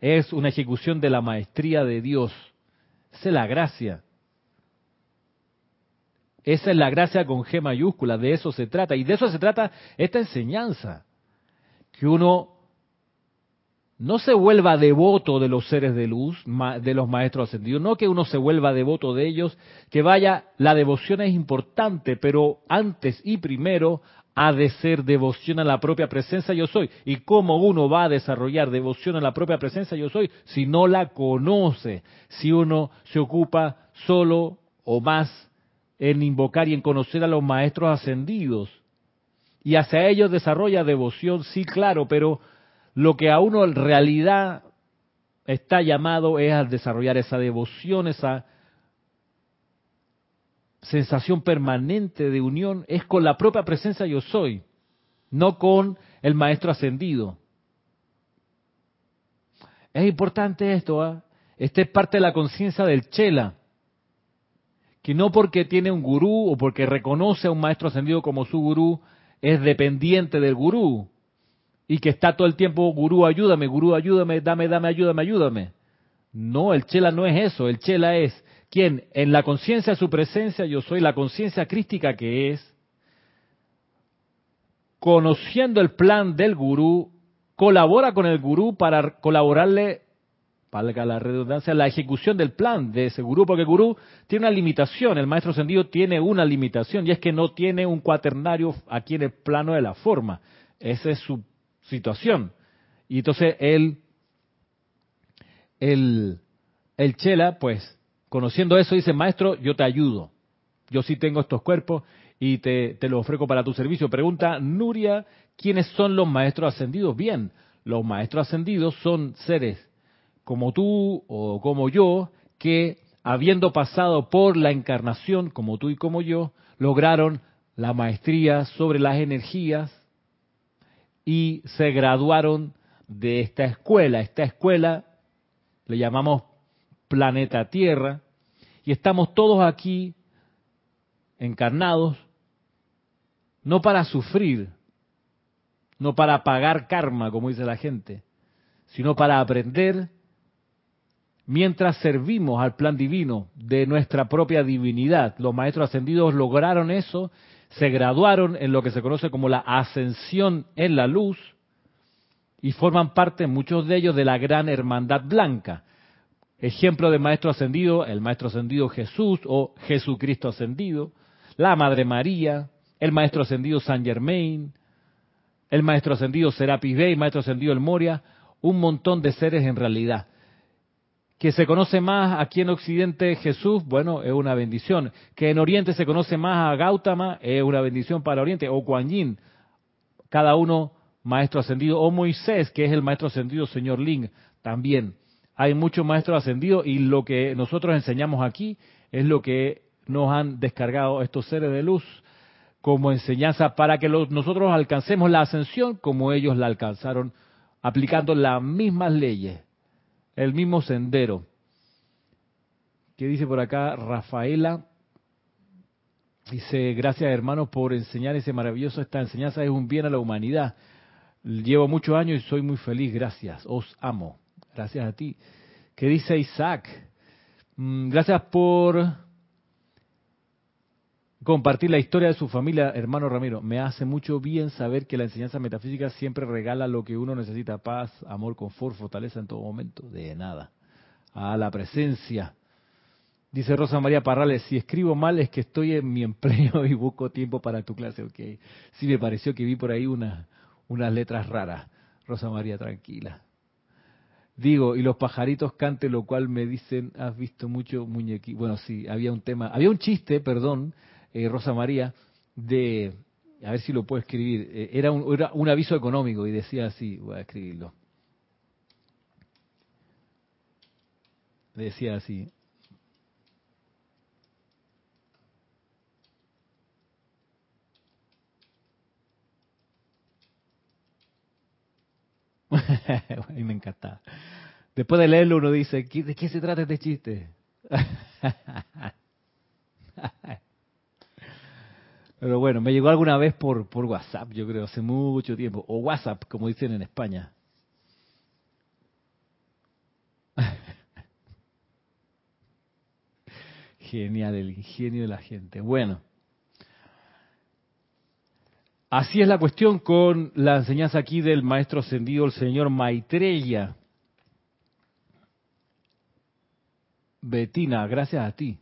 es una ejecución de la maestría de Dios. Esa es la gracia. Esa es la gracia con G mayúscula, de eso se trata. Y de eso se trata esta enseñanza. Que uno no se vuelva devoto de los seres de luz, de los maestros ascendidos, no que uno se vuelva devoto de ellos, que vaya, la devoción es importante, pero antes y primero ha de ser devoción a la propia presencia yo soy. ¿Y cómo uno va a desarrollar devoción a la propia presencia yo soy si no la conoce? Si uno se ocupa solo o más en invocar y en conocer a los maestros ascendidos. Y hacia ellos desarrolla devoción, sí, claro, pero lo que a uno en realidad está llamado es a desarrollar esa devoción, esa sensación permanente de unión es con la propia presencia yo soy, no con el maestro ascendido. Es importante esto, ¿eh? es parte de la conciencia del Chela, que no porque tiene un gurú o porque reconoce a un maestro ascendido como su gurú, es dependiente del gurú y que está todo el tiempo, gurú, ayúdame, gurú, ayúdame, dame, dame, ayúdame, ayúdame. No, el chela no es eso, el chela es quien en la conciencia de su presencia, yo soy la conciencia crística que es, conociendo el plan del gurú, colabora con el gurú para colaborarle valga la redundancia, la ejecución del plan de ese gurú, porque el gurú tiene una limitación, el maestro ascendido tiene una limitación, y es que no tiene un cuaternario aquí en el plano de la forma. Esa es su situación. Y entonces él, el, el Chela, pues, conociendo eso, dice, maestro, yo te ayudo. Yo sí tengo estos cuerpos y te, te los ofrezco para tu servicio. Pregunta Nuria, ¿quiénes son los maestros ascendidos? Bien, los maestros ascendidos son seres como tú o como yo, que habiendo pasado por la encarnación, como tú y como yo, lograron la maestría sobre las energías y se graduaron de esta escuela. Esta escuela le llamamos planeta Tierra y estamos todos aquí encarnados no para sufrir, no para pagar karma, como dice la gente, sino para aprender mientras servimos al plan divino de nuestra propia divinidad. Los maestros ascendidos lograron eso, se graduaron en lo que se conoce como la ascensión en la luz y forman parte, muchos de ellos, de la gran hermandad blanca. Ejemplo de maestro ascendido, el maestro ascendido Jesús o Jesucristo ascendido, la Madre María, el maestro ascendido San Germain, el maestro ascendido Serapis Bey, maestro ascendido El Moria, un montón de seres en realidad que se conoce más aquí en Occidente Jesús, bueno, es una bendición. Que en Oriente se conoce más a Gautama, es una bendición para Oriente. O Kuan Yin, cada uno maestro ascendido. O Moisés, que es el maestro ascendido, señor Ling, también. Hay muchos maestros ascendidos y lo que nosotros enseñamos aquí es lo que nos han descargado estos seres de luz como enseñanza para que nosotros alcancemos la ascensión como ellos la alcanzaron, aplicando las mismas leyes el mismo sendero. ¿Qué dice por acá Rafaela? Dice, gracias hermanos por enseñar ese maravilloso, esta enseñanza es un bien a la humanidad. Llevo muchos años y soy muy feliz, gracias, os amo. Gracias a ti. ¿Qué dice Isaac? Mm, gracias por compartir la historia de su familia, hermano Ramiro. Me hace mucho bien saber que la enseñanza metafísica siempre regala lo que uno necesita, paz, amor, confort, fortaleza en todo momento. De nada. A la presencia. Dice Rosa María Parrales, si escribo mal es que estoy en mi empleo y busco tiempo para tu clase. Ok, sí me pareció que vi por ahí una, unas letras raras. Rosa María, tranquila. Digo, y los pajaritos canten, lo cual me dicen, has visto mucho muñequito. Bueno, sí, había un tema, había un chiste, perdón, eh, Rosa María, de, a ver si lo puedo escribir, eh, era, un, era un aviso económico y decía así, voy a escribirlo. Decía así, a mí me encanta. Después de leerlo uno dice, ¿de qué se trata este chiste? Pero bueno, me llegó alguna vez por, por WhatsApp, yo creo, hace mucho tiempo. O WhatsApp, como dicen en España. Genial, el ingenio de la gente. Bueno. Así es la cuestión con la enseñanza aquí del maestro ascendido, el señor Maitreya. Betina, gracias a ti.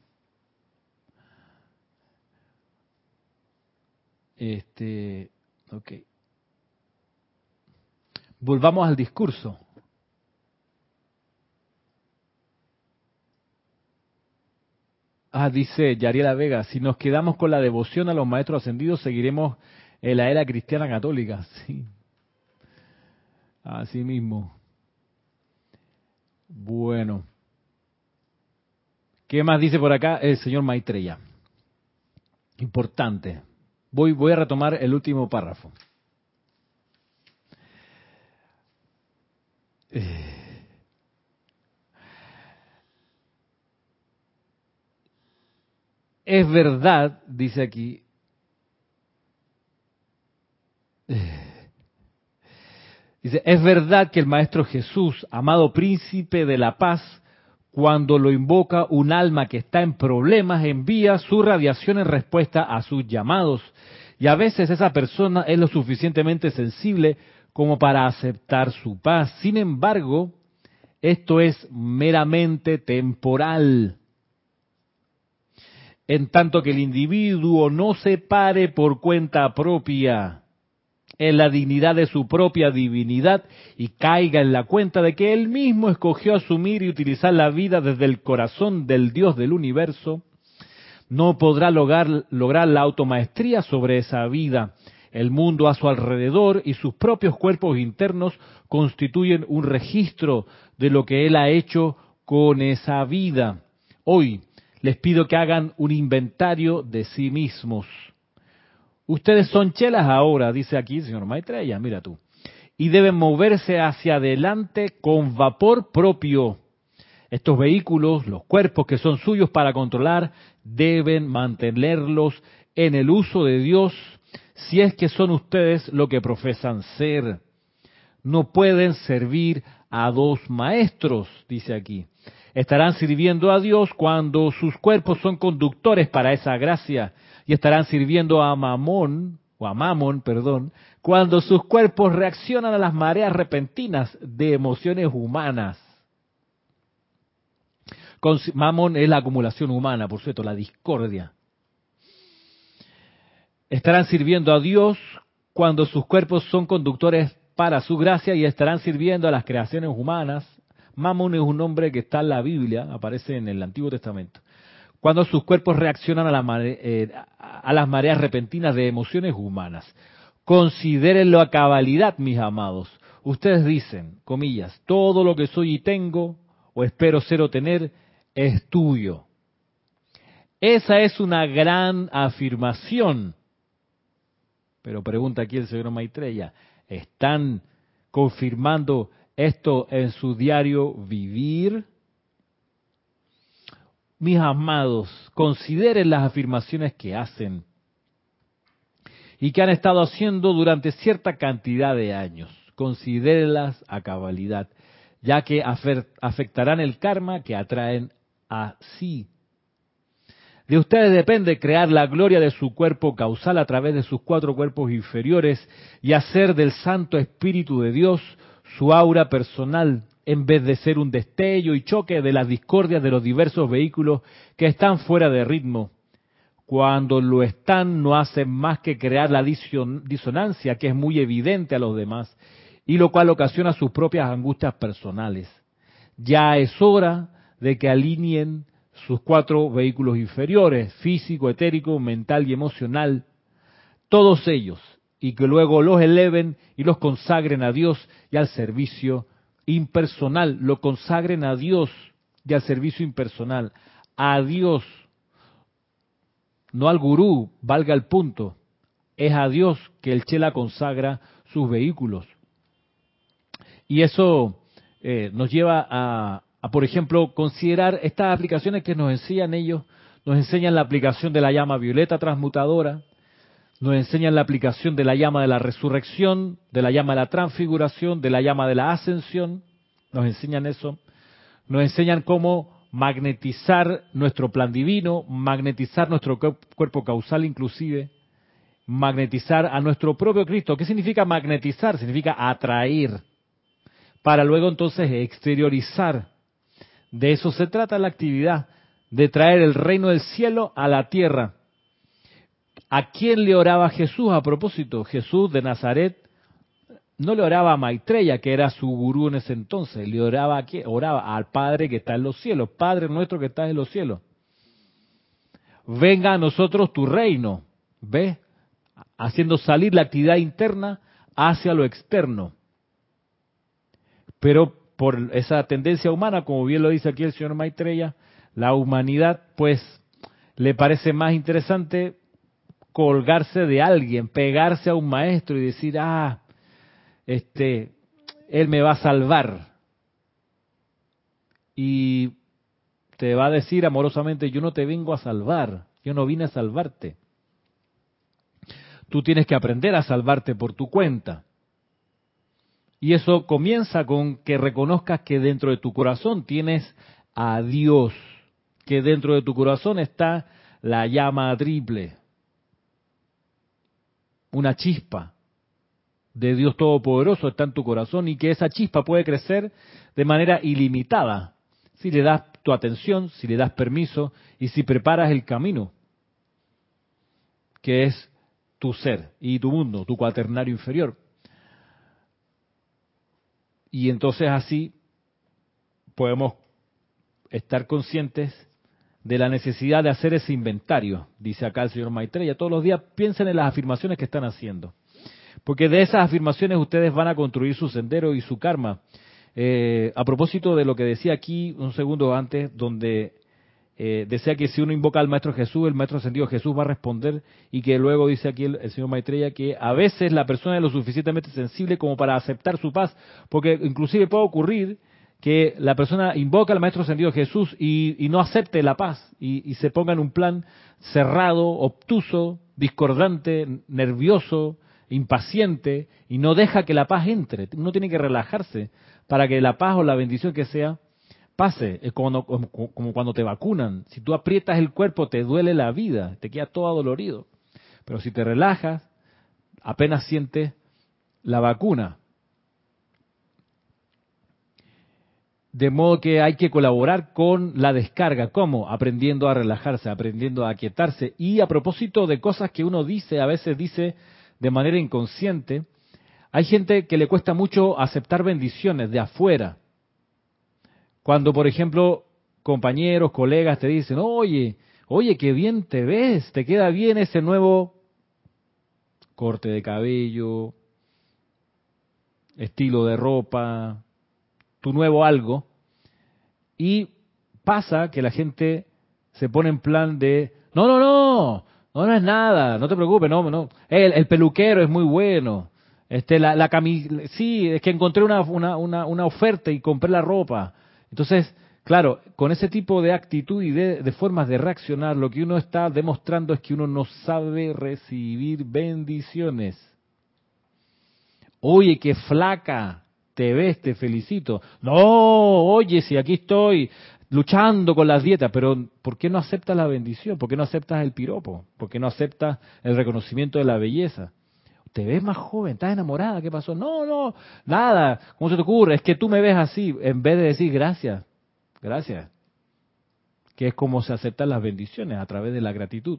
Este, ok. Volvamos al discurso. Ah, dice Yariela Vega, si nos quedamos con la devoción a los maestros ascendidos, seguiremos en la era cristiana católica. Sí. Así mismo. Bueno. ¿Qué más dice por acá el señor Maitreya? Importante. Voy, a retomar el último párrafo. Eh, es verdad, dice aquí, dice, es verdad que el Maestro Jesús, amado príncipe de la paz, cuando lo invoca un alma que está en problemas, envía su radiación en respuesta a sus llamados. Y a veces esa persona es lo suficientemente sensible como para aceptar su paz. Sin embargo, esto es meramente temporal. En tanto que el individuo no se pare por cuenta propia en la dignidad de su propia divinidad y caiga en la cuenta de que él mismo escogió asumir y utilizar la vida desde el corazón del Dios del universo, no podrá lograr, lograr la automaestría sobre esa vida. El mundo a su alrededor y sus propios cuerpos internos constituyen un registro de lo que él ha hecho con esa vida. Hoy les pido que hagan un inventario de sí mismos Ustedes son chelas ahora, dice aquí señor Maitreya, mira tú. Y deben moverse hacia adelante con vapor propio. Estos vehículos, los cuerpos que son suyos para controlar, deben mantenerlos en el uso de Dios si es que son ustedes lo que profesan ser. No pueden servir a dos maestros, dice aquí. Estarán sirviendo a Dios cuando sus cuerpos son conductores para esa gracia y estarán sirviendo a Mamón, o a Mamón, perdón, cuando sus cuerpos reaccionan a las mareas repentinas de emociones humanas. Mamón es la acumulación humana, por cierto, la discordia. Estarán sirviendo a Dios cuando sus cuerpos son conductores para su gracia y estarán sirviendo a las creaciones humanas. Mamón es un nombre que está en la Biblia, aparece en el Antiguo Testamento cuando sus cuerpos reaccionan eh, a, las mareas repentinas de emociones humanas. Considérenlo a cabalidad, mis amados. Ustedes dicen, comillas, todo lo que soy y tengo, o espero ser o tener, es tuyo. Esa es una gran afirmación. Pero pregunta aquí el señor Maitreya, ¿están confirmando esto en su diario vivir? Mis amados, consideren las afirmaciones que hacen y que han estado haciendo durante cierta cantidad de años. Considérenlas a cabalidad, ya que afectarán el karma que atraen a sí. De ustedes depende crear la gloria de su cuerpo causal a través de sus cuatro cuerpos inferiores y hacer del Santo Espíritu de Dios su aura personal en vez de ser un destello y choque de las discordias de los diversos vehículos que están fuera de ritmo. Cuando lo están no hacen más que crear la disonancia que es muy evidente a los demás y lo cual ocasiona sus propias angustias personales. Ya es hora de que alineen sus cuatro vehículos inferiores, físico, etérico, mental y emocional, todos ellos, y que luego los eleven y los consagren a Dios y al servicio impersonal, lo consagren a Dios y al servicio impersonal, a Dios, no al gurú, valga el punto, es a Dios que el Chela consagra sus vehículos. Y eso eh, nos lleva a, a, por ejemplo, considerar estas aplicaciones que nos enseñan ellos, nos enseñan la aplicación de la llama violeta transmutadora, nos enseñan la aplicación de la llama de la resurrección, de la llama de la transfiguración, de la llama de la ascensión, nos enseñan eso, nos enseñan cómo magnetizar nuestro plan divino, magnetizar nuestro cuerpo causal inclusive, magnetizar a nuestro propio Cristo. ¿Qué significa magnetizar? Significa atraer, para luego entonces exteriorizar. De eso se trata la actividad, de traer el reino del cielo a la tierra. ¿A quién le oraba Jesús a propósito? Jesús de Nazaret no le oraba a Maitreya, que era su gurú en ese entonces, le oraba, a oraba al Padre que está en los cielos, Padre nuestro que está en los cielos. Venga a nosotros tu reino, ¿ve? Haciendo salir la actividad interna hacia lo externo. Pero por esa tendencia humana, como bien lo dice aquí el señor Maitreya, la humanidad pues le parece más interesante colgarse de alguien, pegarse a un maestro y decir, ah, este, él me va a salvar. Y te va a decir amorosamente, yo no te vengo a salvar, Yo no vine a salvarte. Tú tienes que aprender a salvarte por tu cuenta. Y eso comienza con que reconozcas que dentro de tu corazón tienes a Dios, que dentro de tu corazón está la llama triple, una chispa de Dios Todopoderoso está en tu corazón y que esa chispa puede crecer de manera ilimitada si le das tu atención, si le das permiso y si preparas el camino, que es tu ser y tu mundo, tu cuaternario inferior. Y entonces así podemos estar conscientes de la necesidad de hacer ese inventario, dice acá el señor Maitreya. Todos los días piensen en las afirmaciones que están haciendo. Porque de esas afirmaciones ustedes van a construir su sendero y su karma. Eh, a propósito de lo que decía aquí un segundo antes, donde eh, decía que si uno invoca al Maestro Jesús, el Maestro Ascendido Jesús va a responder y que luego dice aquí el, señor Maitreya que a veces la persona es lo suficientemente sensible como para aceptar su paz, porque inclusive puede ocurrir que la persona invoca al Maestro Ascendido Jesús y, no acepte la paz y, se ponga en un plan cerrado, obtuso, discordante, nervioso, impaciente y no deja que la paz entre. Uno tiene que relajarse para que la paz o la bendición que sea pase, es como, como, cuando te vacunan. Si tú aprietas el cuerpo, te duele la vida, te queda todo dolorido. Pero si te relajas, apenas sientes la vacuna. De modo que hay que colaborar con la descarga. ¿Cómo? Aprendiendo a relajarse, aprendiendo a aquietarse. Y a propósito de cosas que uno dice, a veces dice de manera inconsciente, hay gente que le cuesta mucho aceptar bendiciones de afuera. Cuando, por ejemplo, compañeros, colegas te dicen, oye, oye, qué bien te ves, te queda bien ese nuevo corte de cabello, estilo de ropa, tu nuevo algo, y pasa que la gente se pone en plan de, no, no, no, no, no es nada, no te preocupes, no, no, el, el peluquero es muy bueno, este, la, la sí, es que encontré una, una, una, una oferta y compré la ropa, entonces, claro, con ese tipo de actitud y de, formas de reaccionar, lo que uno está demostrando es que uno no sabe recibir bendiciones. Oye, qué flaca te ves, te felicito. No, oye, si aquí estoy luchando con las dietas, pero ¿por qué no aceptas la bendición? ¿Por qué no aceptas el piropo? ¿Por qué no aceptas el reconocimiento de la belleza? te ves más joven, estás enamorada, ¿qué pasó? No, no, nada, ¿cómo se te ocurre? Es que tú me ves así, en vez de decir gracias, gracias, que es como se aceptan las bendiciones a través de la gratitud.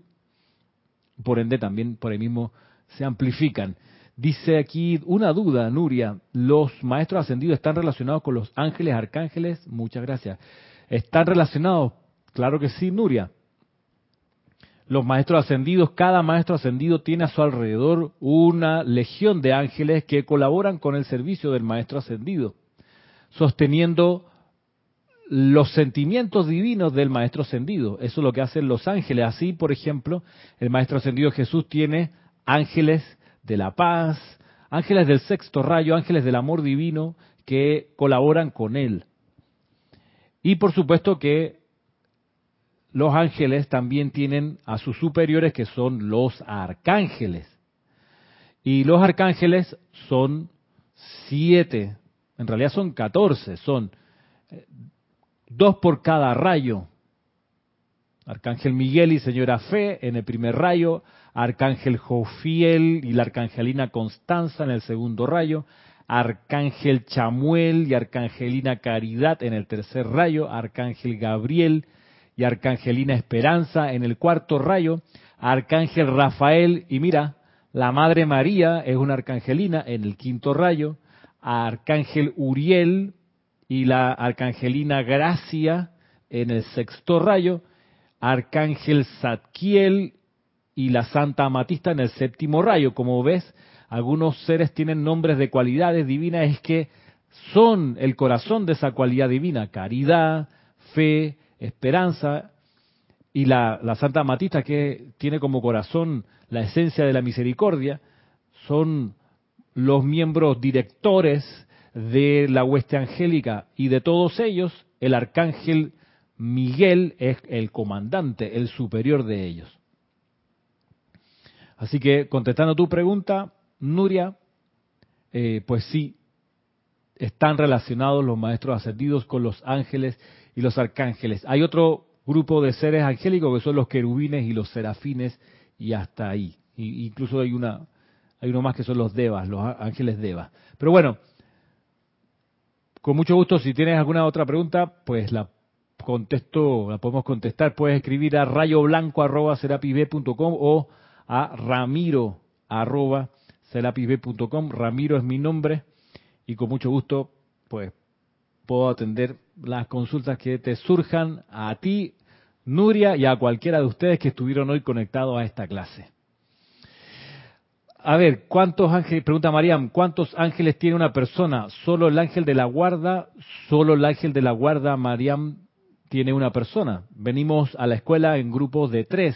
Por ende, también por ahí mismo se amplifican. Dice aquí una duda, Nuria, ¿los maestros ascendidos están relacionados con los ángeles, arcángeles? Muchas gracias. ¿Están relacionados? Claro que sí, Nuria los maestros ascendidos, cada maestro ascendido tiene a su alrededor una legión de ángeles que colaboran con el servicio del maestro ascendido, sosteniendo los sentimientos divinos del maestro ascendido. Eso es lo que hacen los ángeles. Así, por ejemplo, el maestro ascendido Jesús tiene ángeles de la paz, ángeles del sexto rayo, ángeles del amor divino que colaboran con él. Y por supuesto que los ángeles también tienen a sus superiores que son los arcángeles. Y los arcángeles son siete, en realidad son catorce, son eh, dos por cada rayo. Arcángel Miguel y Señora Fe en el primer rayo, Arcángel Jofiel y la Arcangelina Constanza en el segundo rayo, Arcángel Chamuel y Arcangelina Caridad en el tercer rayo, Arcángel Gabriel y Arcangelina Esperanza en el cuarto rayo, Arcángel Rafael y mira, la Madre María es una arcangelina en el quinto rayo, Arcángel Uriel y la Arcangelina Gracia en el sexto rayo, Arcángel Zadkiel y la Santa Amatista en el séptimo rayo. Como ves, algunos seres tienen nombres de cualidades divinas, es que son el corazón de esa cualidad divina, caridad, fe, esperanza, y la, Santa Matista, que tiene como corazón la esencia de la misericordia, son los miembros directores de la hueste angélica. Y de todos ellos, el arcángel Miguel es el comandante, el superior de ellos. Así que contestando tu pregunta, Nuria, eh, pues sí, están relacionados los maestros ascendidos con los ángeles y los arcángeles. Hay otro grupo de seres angélicos que son los querubines y los serafines y hasta ahí. incluso hay una hay uno más que son los devas, los ángeles devas. Pero bueno, con mucho gusto si tienes alguna otra pregunta, pues la contesto, la podemos contestar. Puedes escribir a rayoblanco@serapisb.com o a ramiro@serapisb.com. Ramiro es mi nombre y con mucho gusto pues puedo atender las consultas que te surjan a ti, Nuria, y a cualquiera de ustedes que estuvieron hoy conectados a esta clase. A ver, ¿cuántos ángeles, pregunta Mariam, ¿cuántos ángeles tiene una persona? Solo el ángel de la guarda, solo el ángel de la guarda, Mariam, tiene una persona. Venimos a la escuela en grupos de tres.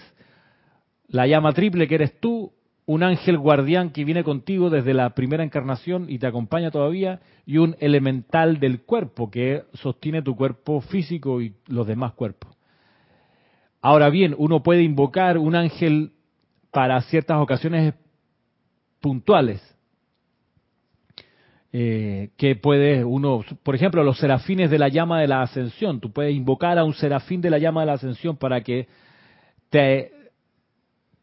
La llama triple que eres tú, un ángel guardián que viene contigo desde la primera encarnación y te acompaña todavía, y un elemental del cuerpo que sostiene tu cuerpo físico y los demás cuerpos. Ahora bien, uno puede invocar un ángel para ciertas ocasiones puntuales. Eh, que puede uno, por ejemplo, los serafines de la llama de la ascensión. Tú puedes invocar a un serafín de la llama de la ascensión para que te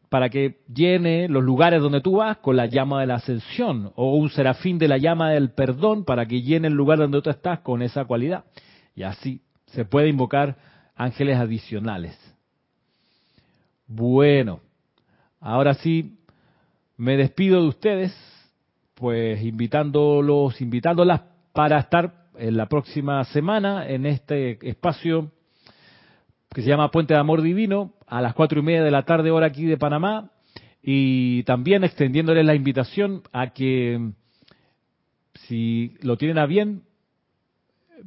para que llene los lugares donde tú vas con la llama de la ascensión, o un serafín de la llama del perdón para que llene el lugar donde tú estás con esa cualidad. Y así se puede invocar ángeles adicionales. Bueno, ahora sí, me despido de ustedes, pues invitándolos, invitándolas para estar en la próxima semana en este espacio que se llama Puente de Amor Divino, a las cuatro y media de la tarde, hora aquí de Panamá, y también extendiéndoles la invitación a que, si lo tienen a bien,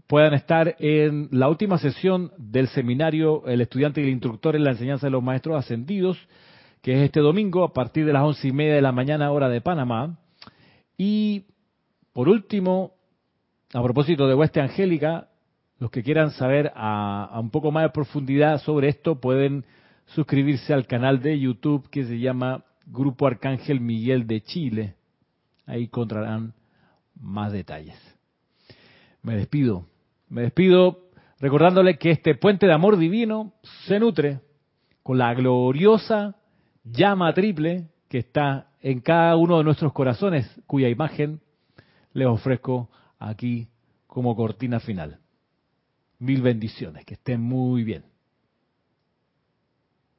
puedan estar en la última sesión del seminario El estudiante y el instructor en la enseñanza de los maestros ascendidos, que es este domingo a partir de las once y media de la mañana hora de Panamá. Y por último, a propósito de Hueste Angélica, los que quieran saber a, un poco más de profundidad sobre esto pueden suscribirse al canal de YouTube que se llama Grupo Arcángel Miguel de Chile. Ahí encontrarán más detalles. Me despido. Me despido recordándole que este puente de amor divino se nutre con la gloriosa llama triple que está en cada uno de nuestros corazones, cuya imagen les ofrezco aquí como cortina final. Mil bendiciones, que estén muy bien.